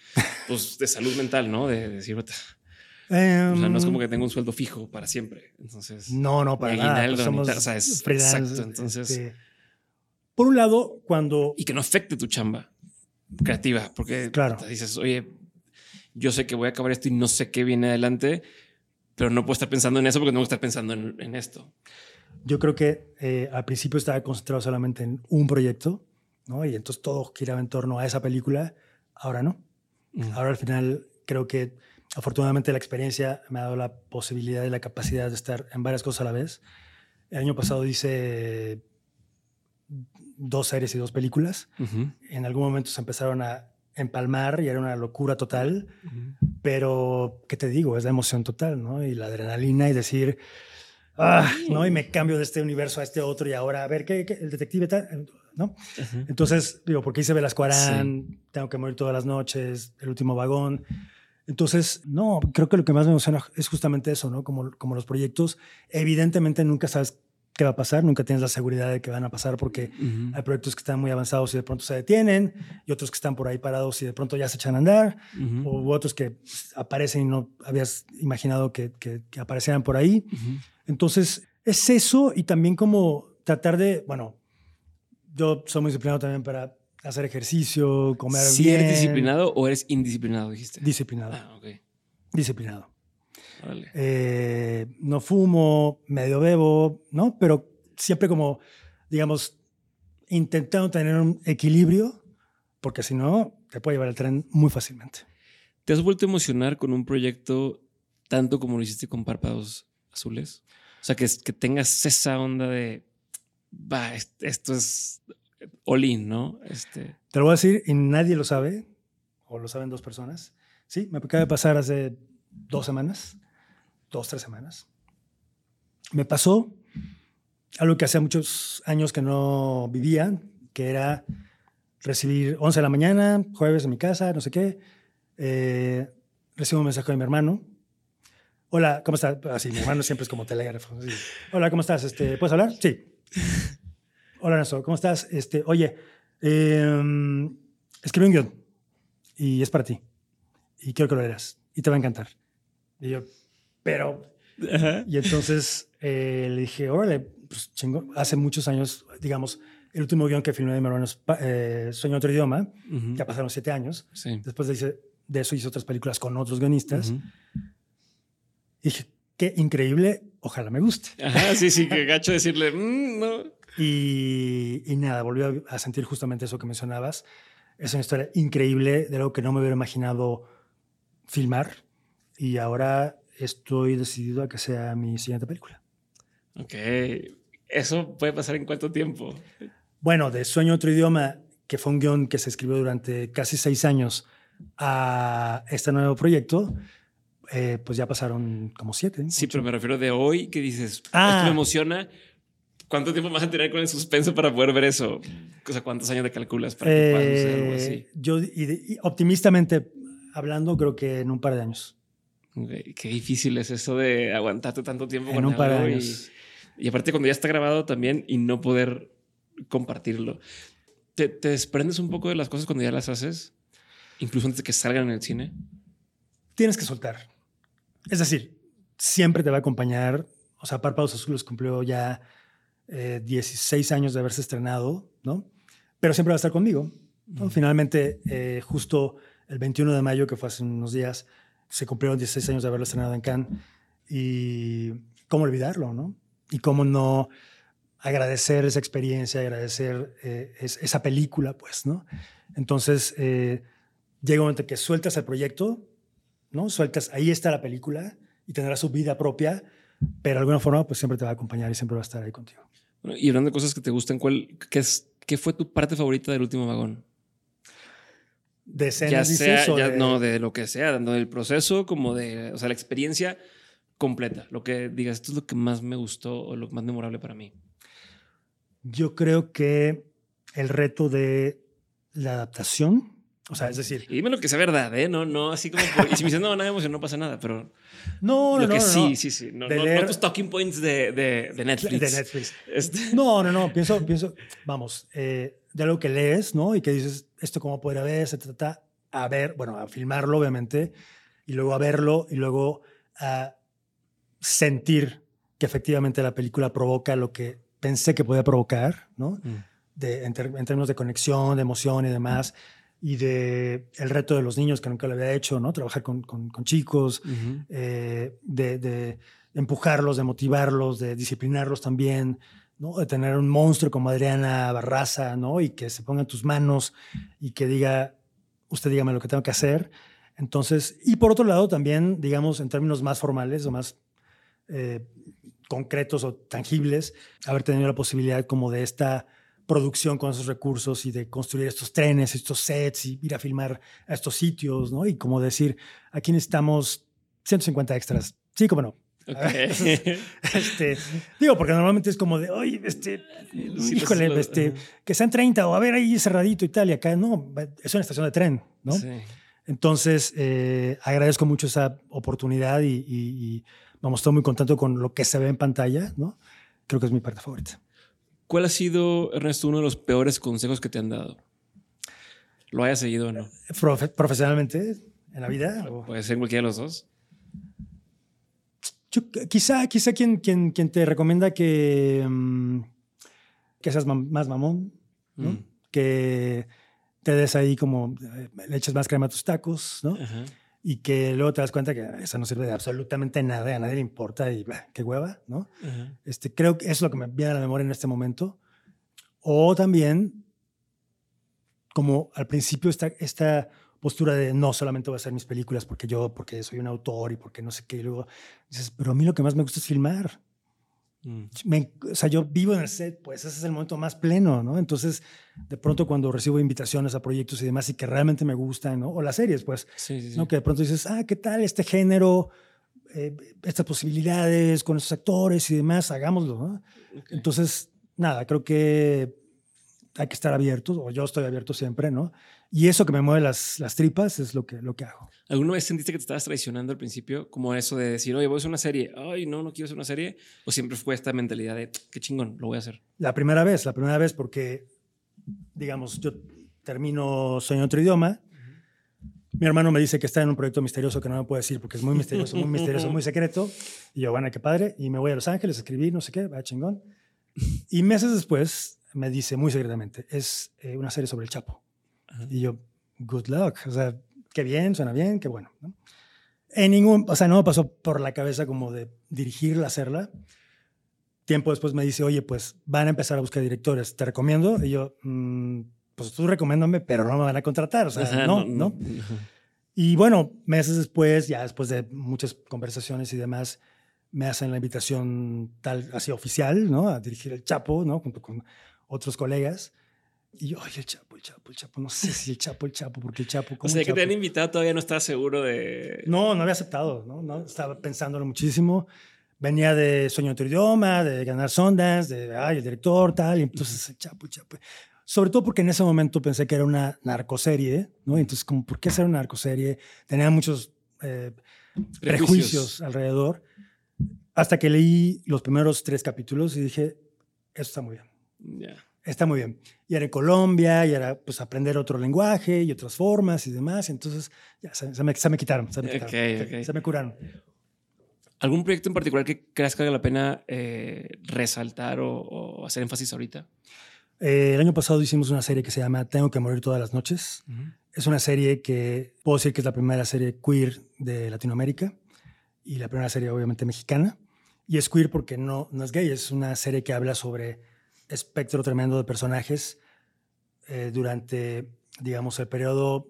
pues, de salud mental, ¿no? De, decir, o sea, no es como Em, que tengo un sueldo fijo para siempre. Entonces, No, no, para nada. pues somos o sea, es- exacto, entonces- este, por un lado, cuando y que no afecte tu chamba creativa, porque Claro. te dices, oye, yo sé que voy a acabar esto y no sé qué viene adelante, pero no puedo estar pensando en eso porque tengo que estar pensando en, en esto. yo creo que eh, al principio estaba concentrado solamente en un proyecto, ¿no? Y entonces todo giraba en torno a esa película. Ahora no. Mm. Ahora al final creo que afortunadamente la experiencia me ha dado la posibilidad y la capacidad de estar en varias cosas a la vez. El año pasado hice dos series y dos películas. En algún momento se empezaron a empalmar y era una locura total, pero ¿qué te digo? Es la emoción total, ¿no? Y la adrenalina y decir, ah, ¿no? Y me cambio de este universo a este otro y ahora, a ver, ¿qué, qué? el detective tal? ¿No? Ujú. Entonces, digo, porque hice Velasco Arán, tengo que morir todas las noches, el último vagón. Entonces, no, creo que lo que más me emociona es justamente eso, ¿no? Como, como los proyectos, evidentemente nunca sabes qué va a pasar, nunca tienes la seguridad de que van a pasar porque Ujú. hay proyectos que están muy avanzados y de pronto se detienen y otros que están por ahí parados y de pronto ya se echan a andar Ujú. o otros que aparecen y no habías imaginado que, que, que aparecieran por ahí. Ujú. Entonces, es eso y también como tratar de, bueno, yo soy muy disciplinado también para hacer ejercicio, comer ¿Sí bien. eres disciplinado o eres indisciplinado, dijiste? Disciplinado, Ah, ok. disciplinado. Eh, no fumo, medio bebo, ¿no? Pero siempre como, digamos, intentando tener un equilibrio, porque si no, te puede llevar el tren muy fácilmente. ¿Te has vuelto a emocionar con un proyecto tanto como lo hiciste con Párpados Azules? O sea, que, que tengas esa onda de, va, est- esto es all in, ¿no? Este, Te lo voy a decir y nadie lo sabe, o lo saben dos personas. Sí, me acaba de pasar hace dos semanas, dos, tres semanas. Me pasó algo que hacía muchos años que no vivía, que era recibir 11 de la mañana, jueves en mi casa, no sé qué. eh, recibo un mensaje de mi hermano. Hola, ¿cómo estás? Así, mi hermano siempre es como telégrafo. Hola, ¿cómo estás? Este, ¿Puedes hablar? Sí. Hola, Néstor, ¿cómo estás? Este, oye, eh, escribí un guion y es para ti. Y quiero que lo leas y te va a encantar. Y yo, pero... Y entonces eh, le dije, órale, pues chingo. Hace muchos años, digamos, el último guion que filmé de mi hermano es eh, Sueño otro idioma. Ujú. Ya pasaron siete años. Sí. Después de, hice- de eso hice otras películas con otros guionistas. Ujú. Y dije, qué increíble, ojalá me guste. Ajá, sí, sí, que gacho decirle, "Mm, no. Y, y nada, volví a, a sentir justamente eso que mencionabas. Es una historia increíble de algo que no me hubiera imaginado filmar. Y ahora estoy decidido a que sea mi siguiente película. Ok. ¿Eso puede pasar en cuánto tiempo? Bueno, de Sueño otro idioma, que fue un guion que se escribió durante casi seis años, a este nuevo proyecto, eh, pues ya pasaron como siete. Sí, ocho. pero me refiero de hoy que dices, Ah. esto me emociona. ¿Cuánto tiempo vas a tener con el suspenso para poder ver eso? O sea, ¿cuántos años te calculas para que pueda suceder algo así? Eh, yo, y y optimistamente hablando, creo que en un par de años. Qué difícil es eso de aguantarte tanto tiempo En con un par de y- años. Y, aparte cuando ya está grabado también y no poder compartirlo. ¿Te, te desprendes un poco de las cosas cuando ya las haces? Incluso antes de que salgan en el cine. Tienes que soltar. Es decir, siempre te va a acompañar. O sea, Párpados Azules cumplió ya eh, 16 años de haberse estrenado, ¿no? Pero siempre va a estar conmigo. ¿no? Mm. Finalmente, eh, justo el 21 de mayo, que fue hace unos días, se cumplieron 16 años de haberlo estrenado en Cannes. Y cómo olvidarlo, ¿no? Y cómo no agradecer esa experiencia, agradecer eh, es- esa película, pues, ¿no? Entonces, eh, llega un momento que sueltas el proyecto, ¿no? Sueltas, ahí está la película y tendrá su vida propia, pero de alguna forma, pues siempre te va a acompañar y siempre va a estar ahí contigo. Y hablando de cosas que te gustan, ¿cuál, qué, es, ¿qué fue tu parte favorita del último vagón? De Ya escenas, sea, dices, ya, de- no, de lo que sea, tanto del proceso como de, o sea, la experiencia completa. Lo que digas, esto es lo que más me gustó o lo más memorable para mí. Yo creo que el reto de la adaptación O sea, es decir. Y dime lo que sea verdad, ¿eh? No, no, así como. y si me dicen, no, nada emoción, no pasa nada, pero. No, no, lo que no, sí, no. sí, sí. No, no, leer- no tus talking points de, de, de Netflix. De Netflix. Este- No, no, no. Pienso, pienso, vamos, eh, de algo que lees, ¿no? Y que dices, esto cómo podría ver, se trata a ver, bueno, a filmarlo, obviamente, y luego a verlo, y luego a sentir que efectivamente la película provoca lo que pensé que podía provocar, ¿no? Mm. de, en, ter- en términos de conexión, de emoción y demás, y de el reto de los niños que nunca lo había hecho, ¿no? Trabajar con, con- con chicos, eh, de, de empujarlos, de motivarlos, de disciplinarlos también, ¿no? De tener un monstruo como Adriana Barraza, ¿no? Y que se ponga en tus manos y que diga, usted dígame lo que tengo que hacer. Entonces, y por otro lado también, digamos, en términos más formales o más eh, concretos o tangibles, haber tenido la posibilidad como de esta producción con esos recursos y de construir estos trenes, estos sets y ir a filmar a estos sitios, ¿no? Y como decir, aquí necesitamos 150 extras. Sí, cómo no. Este, digo, porque normalmente es como de, oye, este, Sí, híjole, pues, lo- este, que sean 30 o a ver ahí cerradito y tal, y acá no, es una estación de tren, ¿no? Sí. Entonces, eh, agradezco mucho esa oportunidad y, y- y, vamos, estoy muy contento con lo que se ve en pantalla, ¿no? Creo que es mi parte favorita. ¿Cuál ha sido, Ernesto, uno de los peores consejos que te han dado? ¿Lo hayas seguido o no? Profe- profesionalmente, en la vida. o- Puede ser cualquiera de los dos. Yo, quizá, quizá quien, quien, quien te recomienda que, mm, que seas mam- más mamón, ¿no? Mm. que te des ahí como, eh, le eches más crema a tus tacos, ¿no? Ajá. Y que luego te das cuenta que eso no sirve de absolutamente nada, a nadie le importa y bah, qué hueva, ¿no? Ajá. Este, creo que eso es lo que me viene a la memoria en este momento. O también, como al principio, esta, esta postura de no solamente voy a hacer mis películas porque yo, porque soy un autor y porque no sé qué. Y luego dices, pero a mí lo que más me gusta es filmar. Mm. Me- o sea, yo vivo en el set, pues ese es el momento más pleno, ¿no? Entonces, de pronto cuando recibo invitaciones a proyectos y demás y que realmente me gustan, ¿no? O las series, pues, Sí, sí, sí. ¿no? Que de pronto dices, ah, ¿qué tal este género? Eh, estas posibilidades con esos actores y demás, hagámoslo, ¿no? Ok. Entonces, nada, creo que hay que estar abiertos, o yo estoy abierto siempre, ¿no? Y eso que me mueve las, las tripas es lo que, lo que hago. ¿Alguna vez sentiste que te estabas traicionando al principio? Como eso de decir, oye, voy a hacer una serie. Ay, no, no quiero hacer una serie. O siempre fue esta mentalidad de, qué chingón, lo voy a hacer. La primera vez, la primera vez porque, digamos, yo termino Sueño en otro idioma. Mi hermano me dice que está en un proyecto misterioso que no me puede decir porque es muy misterioso, muy misterioso, muy secreto. Y yo, bueno, qué padre. Y me voy a Los Ángeles a escribir, no sé qué, va chingón. Y meses después me dice muy secretamente, es eh, una serie sobre el Chapo. Ajá. Y yo, good luck. O sea, qué bien, suena bien, qué bueno. ¿no? En ningún, o sea, no me pasó por la cabeza como de dirigirla, hacerla. Tiempo después me dice, oye, pues van a empezar a buscar directores, te recomiendo. Y yo, "Mm, pues tú recomiéndame, pero no me van a contratar. O sea, Ajá, no, no. Ajá. Y bueno, meses después, ya después de muchas conversaciones y demás, me hacen la invitación tal, así oficial, ¿no? A dirigir El Chapo, ¿no? Junto con otros colegas. Y yo, ay, el Chapo, el Chapo, el Chapo. No sé si el Chapo, el Chapo, porque el Chapo. O ¿cómo sea, que te han invitado todavía no estás seguro de... No, no había aceptado, ¿no? no estaba pensándolo muchísimo. Venía de Sueño otro idioma, de ganar sondas, de, ay, el director, tal. Y entonces, el Chapo, el Chapo. Sobre todo porque en ese momento pensé que era una narcoserie, ¿no? Y entonces, como, ¿por qué ser una narcoserie? Tenía muchos eh, prejuicios alrededor. Hasta que leí los primeros tres capítulos y dije, esto está muy bien. Ya. Está muy bien. Y era Colombia, y era pues aprender otro lenguaje y otras formas y demás. Entonces ya se, se me, se me quitaron, se me quitaron. ok. Se me curaron. ¿Algún proyecto en particular que creas que valga la pena eh, resaltar o, o hacer énfasis ahorita? Eh, el año pasado hicimos una serie que se llama Tengo que morir todas las noches. Es una serie que puedo decir que es la primera serie queer de Latinoamérica y la primera serie obviamente mexicana. Y es queer porque no, no es gay, es una serie que habla sobre espectro tremendo de personajes eh, durante, digamos, el periodo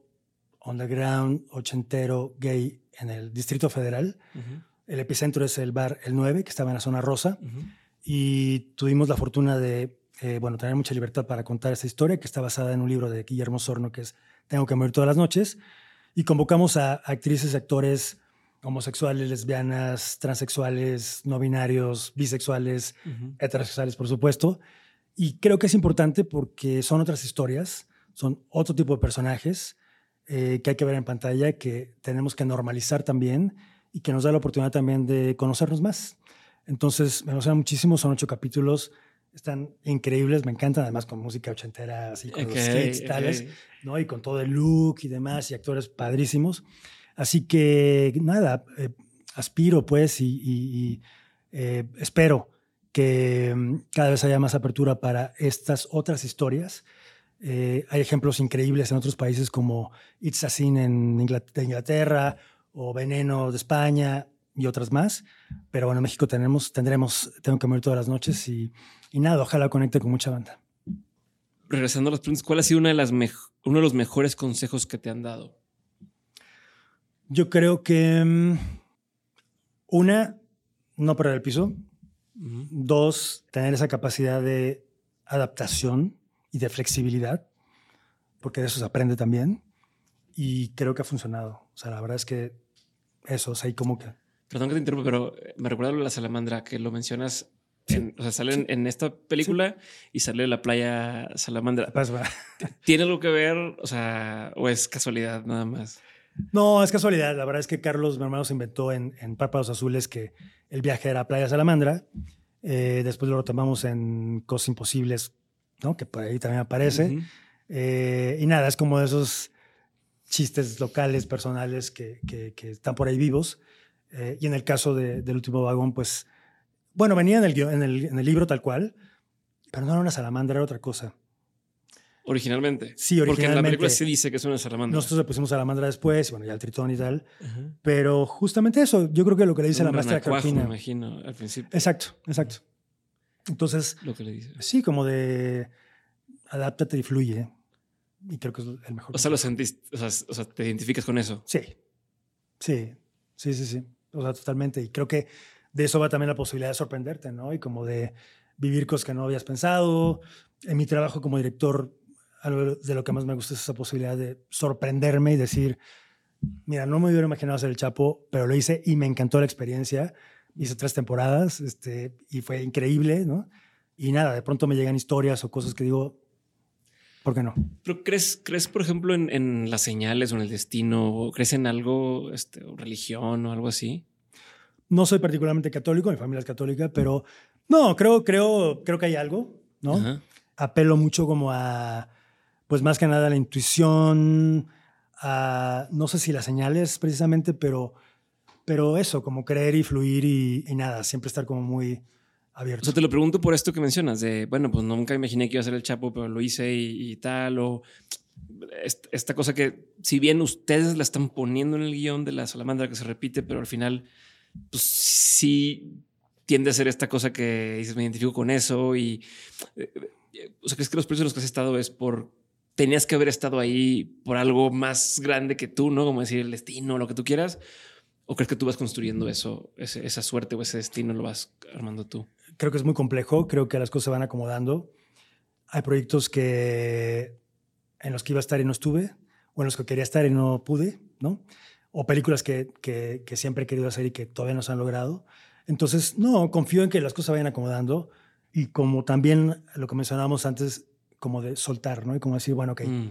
underground, ochentero, gay en el Distrito Federal. Ujú, El epicentro es el bar El 9, que estaba en la zona rosa. ujú. Y tuvimos la fortuna de, eh, bueno, tener mucha libertad para contar esta historia, que está basada en un libro de Guillermo Sorno, que es Tengo que morir todas las noches. Y convocamos a actrices y actores homosexuales, lesbianas, transexuales, no binarios, bisexuales, Ujú. heterosexuales, por supuesto. Y creo que es importante porque son otras historias, son otro tipo de personajes eh, que hay que ver en pantalla, que tenemos que normalizar también y que nos da la oportunidad también de conocernos más. Entonces, me emociona muchísimo, son ocho capítulos, están increíbles, me encantan, además con música ochentera, así con los skits y tales, ¿no? Y con todo el look y demás, y actores padrísimos. Así que, nada, eh, aspiro pues y, eh, espero que mm, cada vez haya más apertura para estas otras historias. Eh, hay ejemplos increíbles en otros países como It's a Sin en Inglaterra o Veneno de España y otras más. Pero bueno, en México tenemos, tendremos Tengo que morir todas las noches y, nada, ojalá conecte con mucha banda. Regresando a las preguntas, ¿cuál ha sido una de las uno de los mejores consejos que te han dado? Yo creo que mm, una, no perder el piso. Dos, tener esa capacidad de adaptación y de flexibilidad, porque de eso se aprende también. Y creo que ha funcionado. O sea, la verdad es que eso, o sea, como que... Perdón que te interrumpa, pero me recuerda lo de la salamandra, que lo mencionas o sea, sale en, esta película y sale de la playa Salamandra. ¿Tiene algo que ver? O sea, o es casualidad nada más. No, es casualidad. La verdad es que Carlos, mi hermano, se inventó en, en Párpados Azules que el viaje era Playa Salamandra. Eh, después lo retomamos en Cosas Imposibles, ¿no? que por ahí también aparece. Eh, y nada, es como de esos chistes locales, personales que, que, están por ahí vivos. Eh, y en el caso de, del último vagón, pues, bueno, venía en el, en el, en el libro tal cual, pero no era una salamandra, era otra cosa. Originalmente. Sí, originalmente. Porque en la película se dice que es una salamandra. Nosotros le pusimos salamandra después, bueno, ya el tritón y tal. Pero justamente eso, yo creo que lo que le dice la maestra Carolina. me imagino, al principio. Exacto, exacto. Entonces. Lo que le dice. Sí, como de adáptate y fluye. Y creo que es el mejor. O sea, lo sentiste, o sea, te identificas con eso. Sí. Sí, sí, sí, sí. O sea, totalmente. Y creo que de eso va también la posibilidad de sorprenderte, ¿no? Y como de vivir cosas que no habías pensado. En mi trabajo como director algo de lo que más me gusta es esa posibilidad de sorprenderme y decir, mira, no me hubiera imaginado hacer el Chapo, pero lo hice y me encantó la experiencia. Hice tres temporadas este, y fue increíble, ¿no? Y nada, de pronto me llegan historias o cosas que digo, ¿por qué no? ¿Pero crees, crees por ejemplo, en, las señales o en el destino? ¿O crees en algo, este, o religión o algo así? No soy particularmente católico, mi familia es católica, pero no, creo, creo, creo que hay algo, ¿no? Apelo mucho como a pues más que nada la intuición, no sé si las señales precisamente, pero, pero eso, como creer y fluir y, nada, siempre estar como muy abierto. Te lo pregunto por esto que mencionas, de, bueno, pues nunca imaginé que iba a ser el Chapo, pero lo hice y, tal, o esta cosa que, si bien ustedes la están poniendo en el guion de la salamandra que se repite, pero al final, pues sí tiende a ser esta cosa que dices, me identifico con eso y, eh, eh, o sea, ¿crees que los precios en los que has estado es por tenías que haber estado ahí por algo más grande que tú, ¿no? Como decir el destino, lo que tú quieras. ¿O crees que tú vas construyendo eso, esa suerte o ese destino lo vas armando tú? Creo que es muy complejo, creo que las cosas se van acomodando. Hay proyectos que en los que iba a estar y no estuve, o en los que quería estar y no pude, ¿no? O películas que, que, que siempre he querido hacer y que todavía no se han logrado. Entonces, no, confío en que las cosas vayan acomodando. Y como también lo que mencionábamos antes, como de soltar, ¿no? Y como decir, bueno, ok, mm.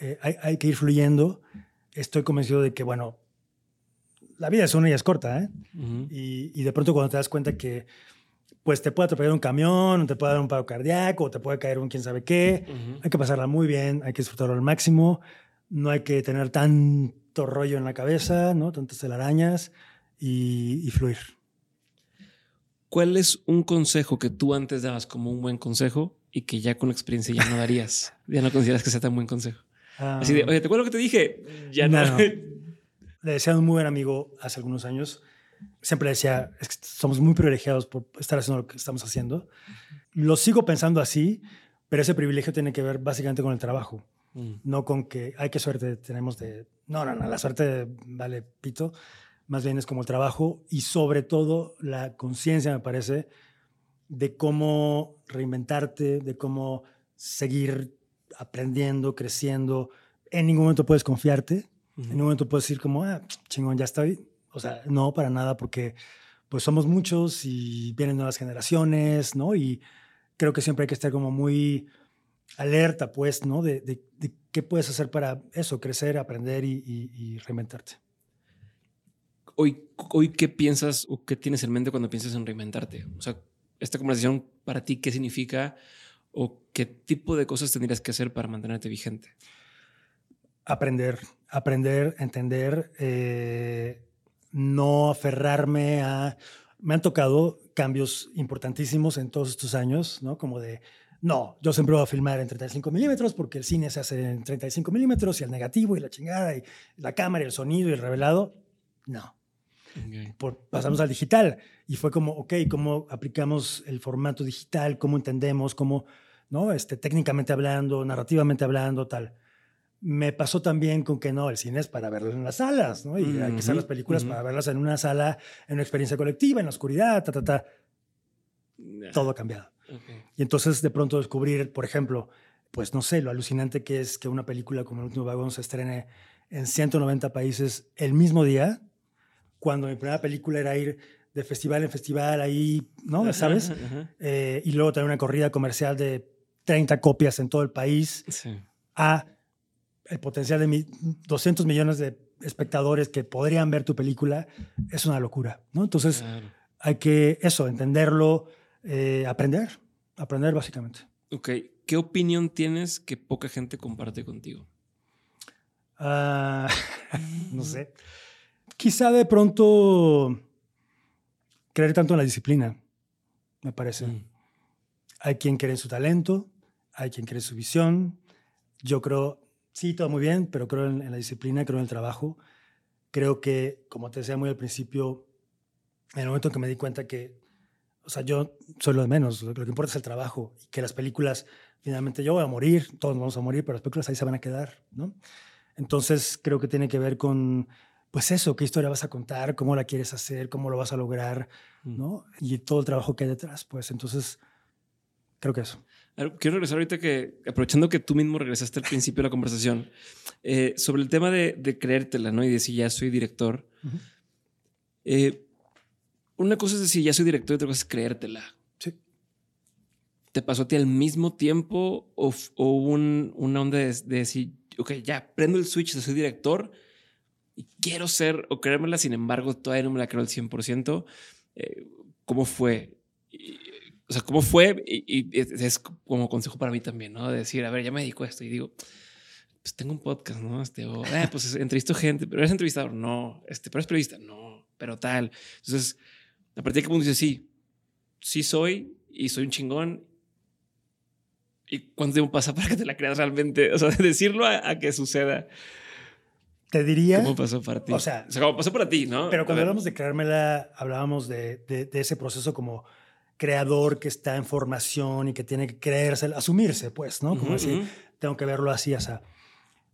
eh, hay, hay, que ir fluyendo. Estoy convencido de que, bueno, la vida es una y es corta, ¿eh? y, y, de pronto cuando te das cuenta que, pues te puede atropellar un camión, te puede dar un paro cardíaco, o te puede caer un quién sabe qué, hay que pasarla muy bien, hay que disfrutarlo al máximo, no hay que tener tanto rollo en la cabeza, ¿no? Tantas telarañas y, y fluir. ¿Cuál es un consejo que tú antes dabas como un buen consejo y que ya con experiencia ya no darías? ya no consideras que sea tan buen consejo. Así de, ah. oye, ¿te acuerdas lo que te dije? Ya no. Le decía a un muy buen amigo hace algunos años, siempre decía, es que somos muy privilegiados por estar haciendo lo que estamos haciendo. Lo sigo pensando así, pero ese privilegio tiene que ver básicamente con el trabajo, mm. no con que, hay qué suerte tenemos de... No, no, no, la suerte vale pito más bien es como el trabajo y sobre todo la conciencia, me parece, de cómo reinventarte, de cómo seguir aprendiendo, creciendo. En ningún momento puedes confiarte, en ningún momento puedes decir como, ah, chingón, ya estoy. O sea, no, para nada, porque pues somos muchos y vienen nuevas generaciones, ¿no? Y creo que siempre hay que estar como muy alerta, pues, ¿no? De, de, qué puedes hacer para eso, crecer, aprender y, reinventarte. Hoy, hoy, ¿qué piensas o qué tienes en mente cuando piensas en reinventarte? O sea, esta conversación para ti, ¿qué significa o qué tipo de cosas tendrías que hacer para mantenerte vigente? Aprender, aprender, entender, eh, no aferrarme a... Me han tocado cambios importantísimos en todos estos años, ¿no? Como de, no, yo siempre voy a filmar en 35 milímetros porque el cine se hace en 35 milímetros y el negativo y la chingada y la cámara y el sonido y el revelado. No. Pasamos al digital y fue como, ok, ¿cómo aplicamos el formato digital? ¿Cómo entendemos? ¿Cómo, no? Este, técnicamente hablando, narrativamente hablando, tal. Me pasó también con que no, el cine es para verlo en las salas, ¿no? Y hay que hacer las películas para verlas en una sala, en una experiencia colectiva, en la oscuridad, ta, ta, ta. Todo ha cambiado. Y entonces de pronto descubrir, por ejemplo, pues no sé, lo alucinante que es que una película como El último vagón se estrene en 190 países el mismo día, cuando mi primera película era ir de festival en festival ahí, ¿no? ¿Sabes? Eh, y luego tener una corrida comercial de 30 copias en todo el país, a el potencial de 200 millones de espectadores que podrían ver tu película, es una locura, ¿no? Entonces hay que, eso, entenderlo, eh, aprender, aprender básicamente. Ok, ¿qué opinión tienes que poca gente comparte contigo? Ah, no sé. Quizá de pronto creer tanto en la disciplina, me parece. Mm. Hay quien cree en su talento, hay quien cree en su visión. Yo creo, sí, todo muy bien, pero creo en, la disciplina, creo en el trabajo. Creo que, como te decía muy al principio, en el momento en que me di cuenta que o sea, yo soy lo de menos, lo, que importa es el trabajo y que las películas, finalmente yo voy a morir, todos vamos a morir, pero las películas ahí se van a quedar, ¿no? Entonces creo que tiene que ver con, pues eso, qué historia vas a contar, cómo la quieres hacer, cómo lo vas a lograr, mm. ¿no? Y todo el trabajo que hay detrás, pues entonces creo que eso. Quiero regresar ahorita que, aprovechando que tú mismo regresaste al principio de la conversación, eh, sobre el tema de, de, creértela, ¿no? Y decir, ya soy director. eh, una cosa es decir, ya soy director y otra cosa es creértela. Sí. ¿Te pasó a ti al mismo tiempo o, hubo un, una onda de, decir, ok, ya prendo el switch, soy director y quiero ser o creérmela, sin embargo, todavía no me la creo al 100%? Eh, ¿Cómo fue? o sea, ¿cómo fue? Y, es como consejo para mí también, ¿no? De decir, a ver, ya me dedico a esto y digo, pues tengo un podcast, ¿no? Este, o, eh, pues entrevisto gente, pero eres entrevistador, no, este, pero eres periodista, no, pero tal. Entonces, a partir de que uno dice, sí, sí soy y soy un chingón. ¿Y cuánto tiempo pasa para que te la creas realmente? O sea, decirlo a, que suceda. Te diría. ¿Cómo pasó para ti? O sea, o sea ¿cómo pasó para ti, no? Pero cuando hablamos de creármela, hablábamos de, de, ese proceso como creador que está en formación y que tiene que creerse, asumirse, pues, ¿no? Como decir, tengo que verlo así, o sea.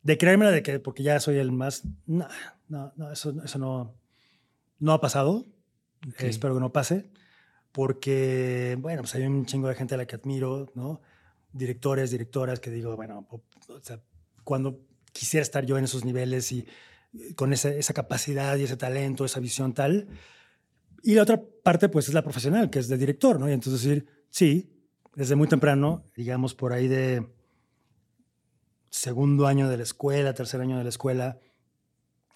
De creérmela de que porque ya soy el más. No, no, no eso, eso no, no ha pasado espero que no pase, porque, bueno, pues hay un chingo de gente a la que admiro, ¿no? Directores, directoras que digo, bueno, o sea, cuando quisiera estar yo en esos niveles y eh, con esa, esa capacidad y ese talento, esa visión tal. Y la otra parte, pues, es la profesional, que es de director, ¿no? Y entonces decir, sí, desde muy temprano, digamos, por ahí de segundo año de la escuela, tercer año de la escuela,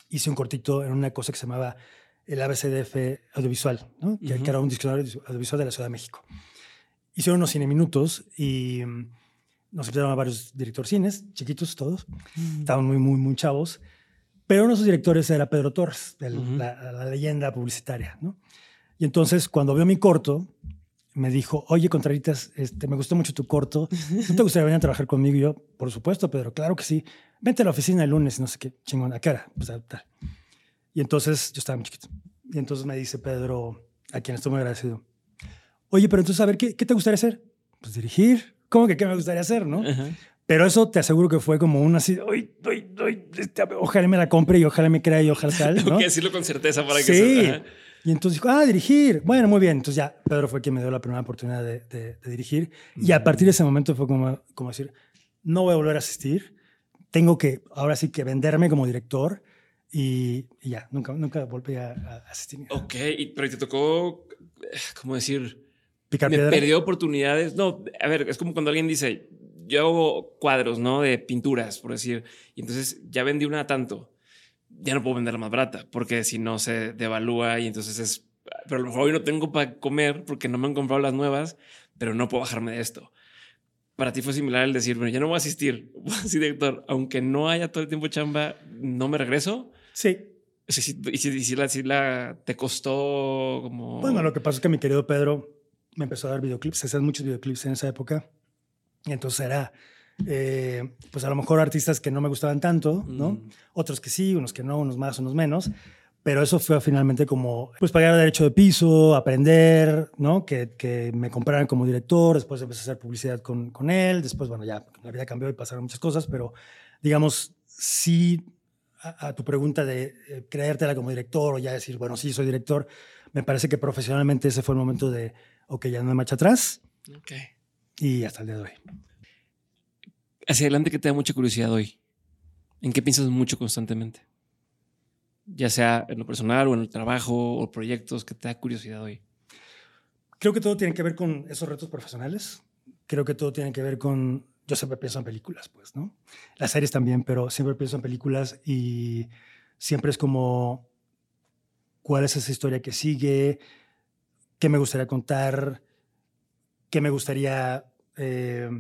hice un cortito en una cosa que se llamaba el ABCDF audiovisual, ¿no? que, era un diccionario audiovisual de la Ciudad de México. Hicieron unos cine minutos y mm, nos invitaron a varios directores cines, chiquitos todos, estaban muy, muy, muy chavos, pero uno de esos directores era Pedro Torres, de la, leyenda publicitaria. ¿no? Y entonces, cuando vio mi corto, me dijo, oye, Contraritas, este, me gustó mucho tu corto, ¿no te gustaría venir a trabajar conmigo? Y yo, por supuesto, Pedro, claro que sí. Vente a la oficina el lunes, no sé qué, chingón, ¿a qué hora? Pues tal. Y entonces yo estaba muy chiquito. Y entonces me dice Pedro, a quien estoy muy agradecido, oye, pero entonces a ver, ¿qué, qué te gustaría hacer? Pues dirigir. ¿Cómo que qué me gustaría hacer, no? Pero eso te aseguro que fue como un así, uy, este, ojalá me la compre y ojalá me crea y ojalá tal. Tengo que decirlo con certeza para que Sí. Y entonces dijo, ah, dirigir. Bueno, muy bien. Entonces ya Pedro fue quien me dio la primera oportunidad de, de, dirigir. Y a partir de ese momento fue como, como decir, no voy a volver a asistir. Tengo que, ahora sí que venderme como director y, ya, nunca, nunca volví a, asistir. Ok, pero te tocó, ¿cómo decir? Picar me perdió oportunidades. No, a ver, es como cuando alguien dice, yo hago cuadros, ¿no? De pinturas, por decir. Y entonces ya vendí una tanto. Ya no puedo venderla más barata porque si no se devalúa y entonces es. Pero a lo mejor hoy no tengo para comer porque no me han comprado las nuevas, pero no puedo bajarme de esto. Para ti fue similar el decir, bueno, ya no voy a asistir, a director, aunque no haya todo el tiempo chamba, no me regreso. Sí. Sí, sí, y si, si la, si la te costó como. Bueno, lo que pasa es que mi querido Pedro me empezó a dar videoclips, se hacían muchos videoclips en esa época. Y entonces era, eh, pues a lo mejor artistas que no me gustaban tanto, ¿no? Mm. Otros que sí, unos que no, unos más, unos menos. Pero eso fue finalmente como, pues pagar derecho de piso, aprender, ¿no? Que, que me compraran como director, después empecé a hacer publicidad con, con él, después, bueno, ya la vida cambió y pasaron muchas cosas, pero digamos, sí, a, a tu pregunta de eh, creértela como director o ya decir, bueno, sí, soy director, me parece que profesionalmente ese fue el momento de, ok, ya no hay marcha atrás Ok. y hasta el día de hoy. Hacia adelante, que te da mucha curiosidad hoy? ¿En qué piensas mucho constantemente? Ya sea en lo personal o en el trabajo o proyectos que te da curiosidad hoy. Creo que todo tiene que ver con esos retos profesionales. Creo que todo tiene que ver con. Yo siempre pienso en películas, pues, ¿no? Las series también, pero siempre pienso en películas y siempre es como. ¿Cuál es esa historia que sigue? ¿Qué me gustaría contar? ¿Qué me gustaría eh,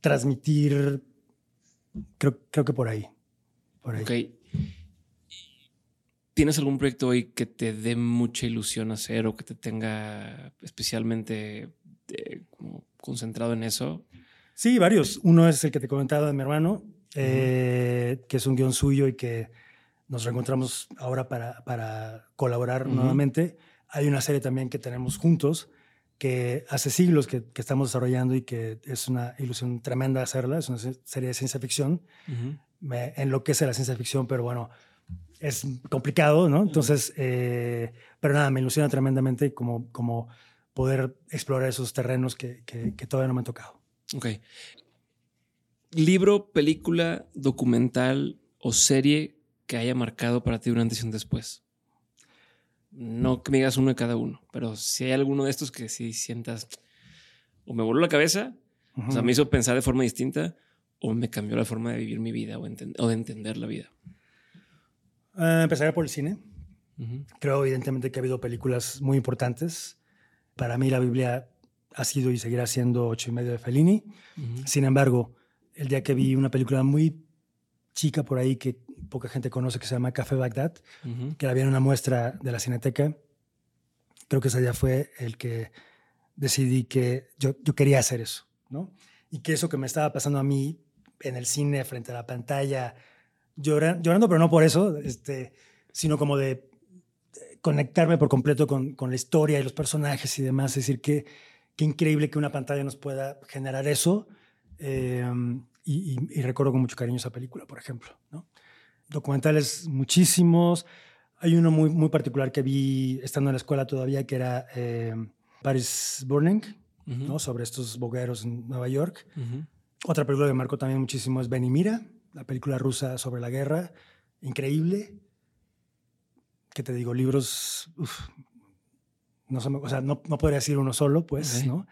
transmitir? Creo, creo que por ahí. Por ahí. Ok. ¿Tienes algún proyecto hoy que te dé mucha ilusión hacer o que te tenga especialmente eh, como concentrado en eso? Sí, varios. Uno es el que te comentaba de mi hermano, eh, que es un guion suyo y que nos reencontramos ahora para, para colaborar nuevamente. Hay una serie también que tenemos juntos que hace siglos que, que estamos desarrollando y que es una ilusión tremenda hacerla. Es una se- serie de ciencia ficción. Me enloquece la ciencia ficción, pero bueno, es complicado, ¿no? Entonces, eh, pero nada, me ilusiona tremendamente como, como poder explorar esos terrenos que, que- que todavía no me han tocado. Ok. Libro, película, documental o serie que haya marcado para ti un antes y un después. No que me digas uno de cada uno, pero si hay alguno de estos que sí sientas o me voló la cabeza, o sea, me hizo pensar de forma distinta o me cambió la forma de vivir mi vida o, enten- o de entender la vida. Empezaré por el cine. Creo evidentemente que ha habido películas muy importantes. Para mí la Biblia ha sido y seguirá siendo ocho y medio de Fellini. Sin embargo, el día que vi una película muy chica por ahí que poca gente conoce que se llama Café Bagdad, que la vi en una muestra de la Cineteca, creo que ese día fue el que decidí que yo, yo quería hacer eso, ¿no? Y que eso que me estaba pasando a mí en el cine, frente a la pantalla, llora- llorando, pero no por eso, este, sino como de conectarme por completo con, con la historia y los personajes y demás. Es decir, que qué increíble que una pantalla nos pueda generar eso. eh, y, y- y recuerdo con mucho cariño esa película, por ejemplo. ¿no? Documentales muchísimos. Hay uno muy, muy particular que vi estando en la escuela todavía, que era eh, Paris Burning. ¿no? sobre estos bogueros en Nueva York. Otra película que marcó también muchísimo es Ben y Mira, la película rusa sobre la guerra. Increíble. ¿Qué te digo? Libros. uf, no, se me- o sea, no, no podría decir uno solo, pues. ¿no?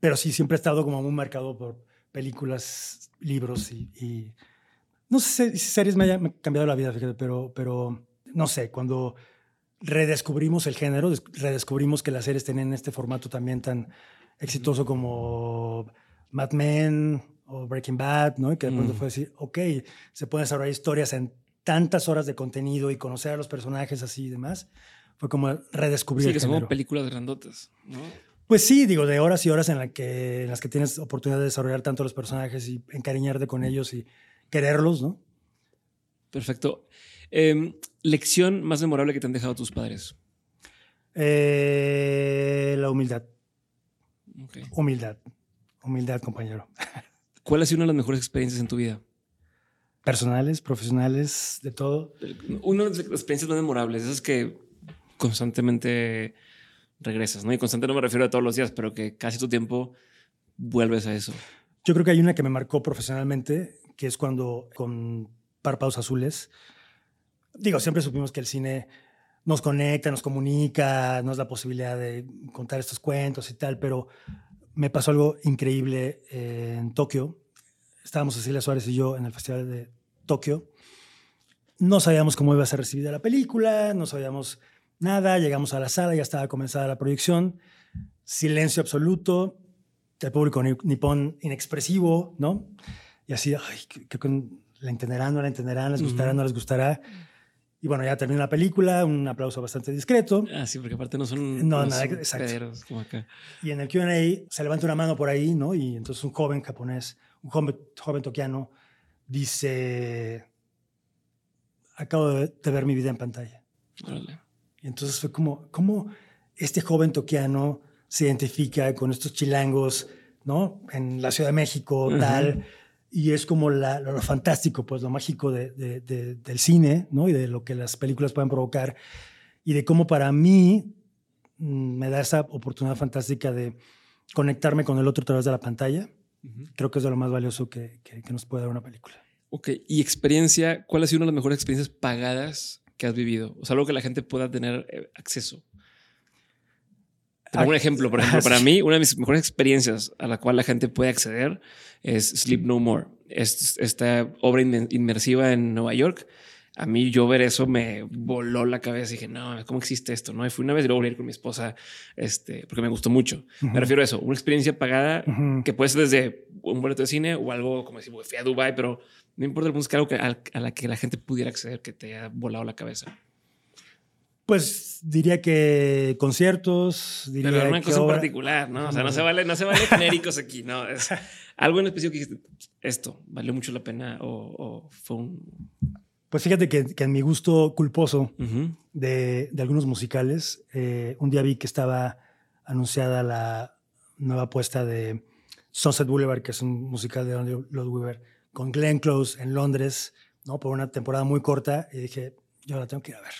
Pero sí, siempre he estado como muy marcado por películas, libros y. y- no sé si series me hayan cambiado la vida, fíjate, pero, pero no sé, cuando redescubrimos el género, des- redescubrimos que las series tenían este formato también tan exitoso como Mad Men o Breaking Bad, ¿no? Y que de pronto Mm. fue decir, ok, se pueden desarrollar historias en tantas horas de contenido y conocer a los personajes así y demás. Fue como redescubrir Sí, el que son como películas grandotas, ¿no? Pues sí, digo, de horas y horas en, la que, en las que tienes oportunidad de desarrollar tanto los personajes y encariñarte con ellos y quererlos, ¿no? Perfecto. Em, lección más memorable que te han dejado tus padres. Eh, la humildad, humildad, humildad, compañero. ¿Cuál ha sido una de las mejores experiencias en tu vida? Personales, profesionales, de todo. Una de las experiencias más memorables, esas que constantemente regresas, ¿no? Y constante no me refiero a todos los días, pero que casi tu tiempo vuelves a eso. Yo creo que hay una que me marcó profesionalmente, que es cuando con Párpados Azules, digo, siempre supimos que el cine nos conecta, nos comunica, nos da posibilidad de contar estos cuentos y tal, pero me pasó algo increíble eh, en Tokio. Estábamos Cecilia Suárez y yo en el Festival de Tokio. No sabíamos cómo iba a ser recibida la película, no sabíamos nada. Llegamos a la sala, ya estaba comenzada la proyección. Silencio absoluto, el público nipón inexpresivo, ¿no? Y así, ay, que, la entenderán, no la entenderán, les gustará, no les gustará. Y bueno, ya termina la película, un aplauso bastante discreto. Ah, sí, porque aparte no son. No, nada, exacto. Como acá. Y en el QA se levanta una mano por ahí, ¿no? Y entonces un joven japonés, un joven, joven toquiano, dice: Acabo de, ver mi vida en pantalla. Y entonces fue como, ¿cómo este joven toquiano se identifica con estos chilangos, ¿no? En la Ciudad de México, tal y es como lo, fantástico, pues lo mágico del cine, ¿no? Y de lo que las películas pueden provocar y de cómo para mí mm, me da esa oportunidad fantástica de conectarme con el otro a través de la pantalla. Creo que es de lo más valioso que, nos puede dar una película. Ok, y experiencia, ¿cuál ha sido una de las mejores experiencias pagadas que has vivido? O sea, algo que la gente pueda tener un ejemplo, por ejemplo, para mí, una de mis mejores experiencias a la cual la gente puede acceder es Sleep No More. Es, esta obra inmersiva en Nueva York. A mí yo ver eso me voló la cabeza y dije, no, ¿cómo existe esto? No, y fui una vez y luego volví a ir con mi esposa, este, porque me gustó mucho. Me refiero a eso, una experiencia pagada que puede ser desde un boleto de cine o algo como decir, fui a Dubai, pero no importa el que algo que, a, la que la gente pudiera acceder, que te haya volado la cabeza. Pues diría que conciertos, diría Pero una cosa en particular, ¿no? O sea, no se vale, no se vale genéricos aquí, ¿no? Es algo en específico que dijiste, esto, ¿valió mucho la pena o, fue un...? Pues fíjate que, en mi gusto culposo de, de, algunos musicales, eh, un día vi que estaba anunciada la nueva apuesta de Sunset Boulevard, que es un musical de Lord Weaver, con Glenn Close en Londres, ¿no? Por una temporada muy corta, y dije, yo la tengo que ir a ver.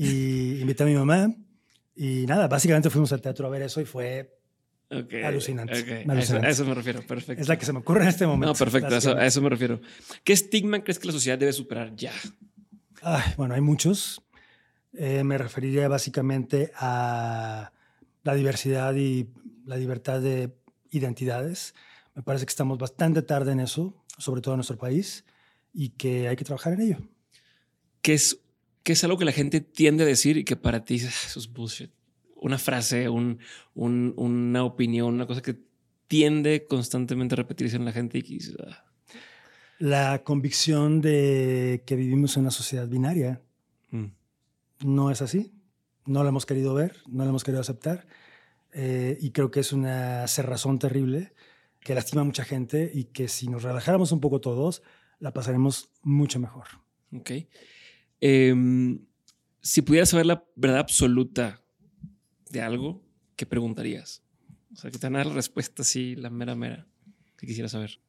Y invité a mi mamá y nada, básicamente fuimos al teatro a ver eso y fue alucinante. A, eso, me refiero, perfecto. Es la que se me ocurre en este momento. No, perfecto, a eso, me refiero. ¿Qué estigma crees que la sociedad debe superar ya? bueno, hay muchos. Eh, me referiría básicamente a la diversidad y la libertad de identidades. Me parece que estamos bastante tarde en eso, sobre todo en nuestro país, y que hay que trabajar en ello. ¿Qué es ¿Qué es algo que la gente tiende a decir y que para ti ah, eso es bullshit? Una frase, un, una opinión, una cosa que tiende constantemente a repetirse en la gente y ah. La convicción de que vivimos en una sociedad binaria. Mm. No es así. No la hemos querido ver, no la hemos querido aceptar. Eh, y creo que es una cerrazón terrible que lastima a mucha gente y que si nos relajáramos un poco todos, la pasaremos mucho mejor. Ok. Em, si pudieras saber la verdad absoluta de algo, ¿qué preguntarías? O sea, que te van a dar la respuesta así, la mera mera, que quisiera saber.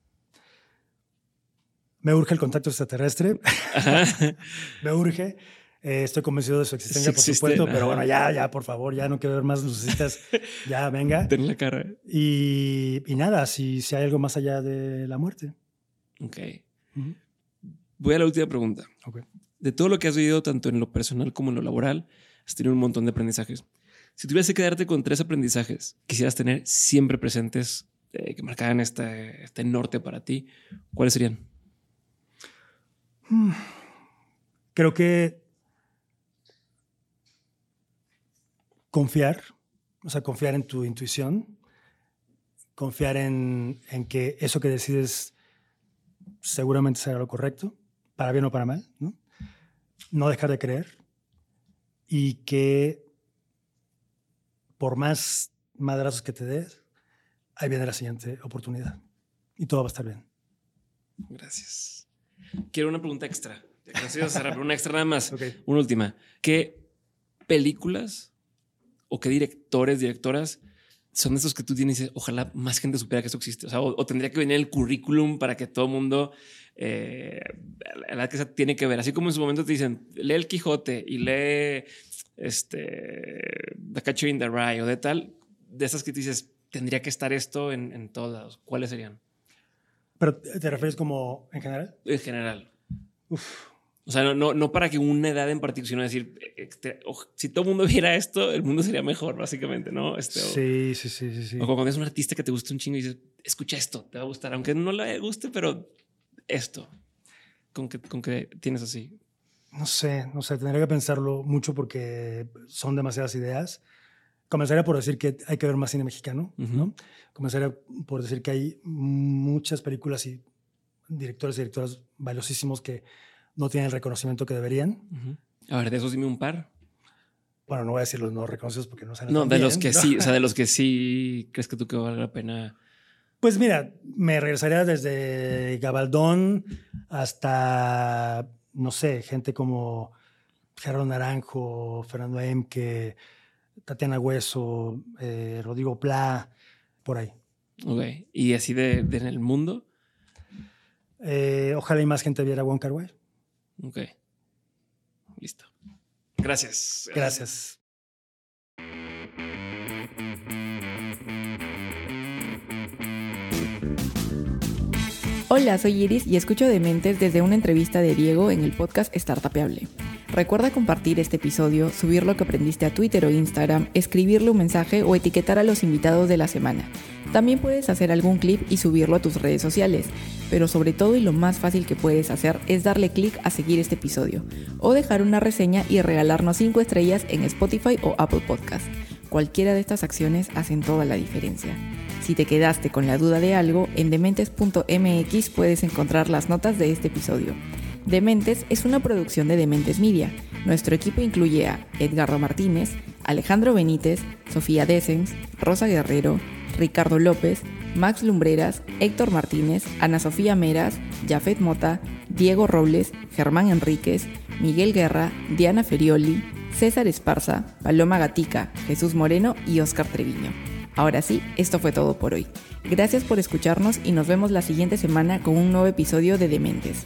Me urge el contacto extraterrestre. Me urge. Eh, estoy convencido de su existencia, por supuesto, pero bueno, ya, ya, por favor, ya no quiero ver más lucecitas. ya, venga. Ten la cara. Y, y, nada, si, si hay algo más allá de la muerte. Ok. Voy a la última pregunta. Okay de todo lo que has vivido, tanto en lo personal como en lo laboral, has tenido un montón de aprendizajes. Si tuvieras que quedarte con tres aprendizajes, quisieras tener siempre presentes, eh, que marcaran este, este, norte para ti, ¿cuáles serían? Hmm. Creo que confiar, o sea, confiar en tu intuición, confiar en, en que eso que decides seguramente será lo correcto, para bien o para mal, ¿no? No dejar de creer y que por más madrazos que te des, ahí viene la siguiente oportunidad y todo va a estar bien. Gracias. Quiero una pregunta extra. una extra nada más. Una última. ¿Qué películas o qué directores, directoras son esos que tú tienes y dices, ojalá más gente supiera que eso existe? O, sea, o, tendría que venir el currículum para que todo el mundo eh, la que tiene que ver. Así como en su momento te dicen, lee el Quijote y lee este, The Catcher in the Rye o de tal, de esas que te dices, tendría que estar esto en, en todos lados. ¿Cuáles serían? ¿Pero te refieres como en general? En general. Uf, O sea, no, no, no para que una edad en particular, sino decir, este, si todo el mundo viera esto, el mundo sería mejor, básicamente, ¿no? Este, sí, sí, sí, sí, sí. O cuando es un artista que te gusta un chingo y dices, escucha esto, te va a gustar, aunque no le guste, pero esto, con que, con que tienes así. No sé, no sé, tendría que pensarlo mucho porque son demasiadas ideas. Comenzaría por decir que hay que ver más cine mexicano, ¿no? Comenzaría por decir que hay muchas películas y directores y directoras valiosísimos que no tienen el reconocimiento que deberían. A ver, de esos dime un par. Bueno, no voy a decir los no reconocidos porque no saben. No, de los que sí, o sea, de los que sí crees que tú que vale la pena. Pues mira, me regresaría desde Gabaldón hasta, no sé, gente como Gerardo Naranjo, Fernando Emke, Tatiana Hueso, eh, Rodrigo Pla, por ahí. Ok. ¿Y así de, en el mundo? Eh, ojalá y más gente viera One Car Ok. Listo. Gracias. Gracias. Hola, soy Iris y escucho Dementes desde una entrevista de Diego en el podcast Startupeable. Recuerda compartir este episodio, subir lo que aprendiste a Twitter o Instagram, escribirle un mensaje o etiquetar a los invitados de la semana. También puedes hacer algún clip y subirlo a tus redes sociales, pero sobre todo y lo más fácil que puedes hacer es darle clic a seguir este episodio o dejar una reseña y regalarnos 5 estrellas en Spotify o Apple Podcast. Cualquiera de estas acciones hacen toda la diferencia. Si te quedaste con la duda de algo, en dementes.mx puedes encontrar las notas de este episodio. Dementes es una producción de Dementes Media. Nuestro equipo incluye a Edgardo Martínez, Alejandro Benítez, Sofía Dessens, Rosa Guerrero, Ricardo López, Max Lumbreras, Héctor Martínez, Ana Sofía Meras, Jafet Mota, Diego Robles, Germán Enríquez, Miguel Guerra, Diana Ferioli, César Esparza, Paloma Gatica, Jesús Moreno y Oscar Treviño. Ahora sí, esto fue todo por hoy. Gracias por escucharnos y nos vemos la siguiente semana con un nuevo episodio de Dementes.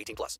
18 plus.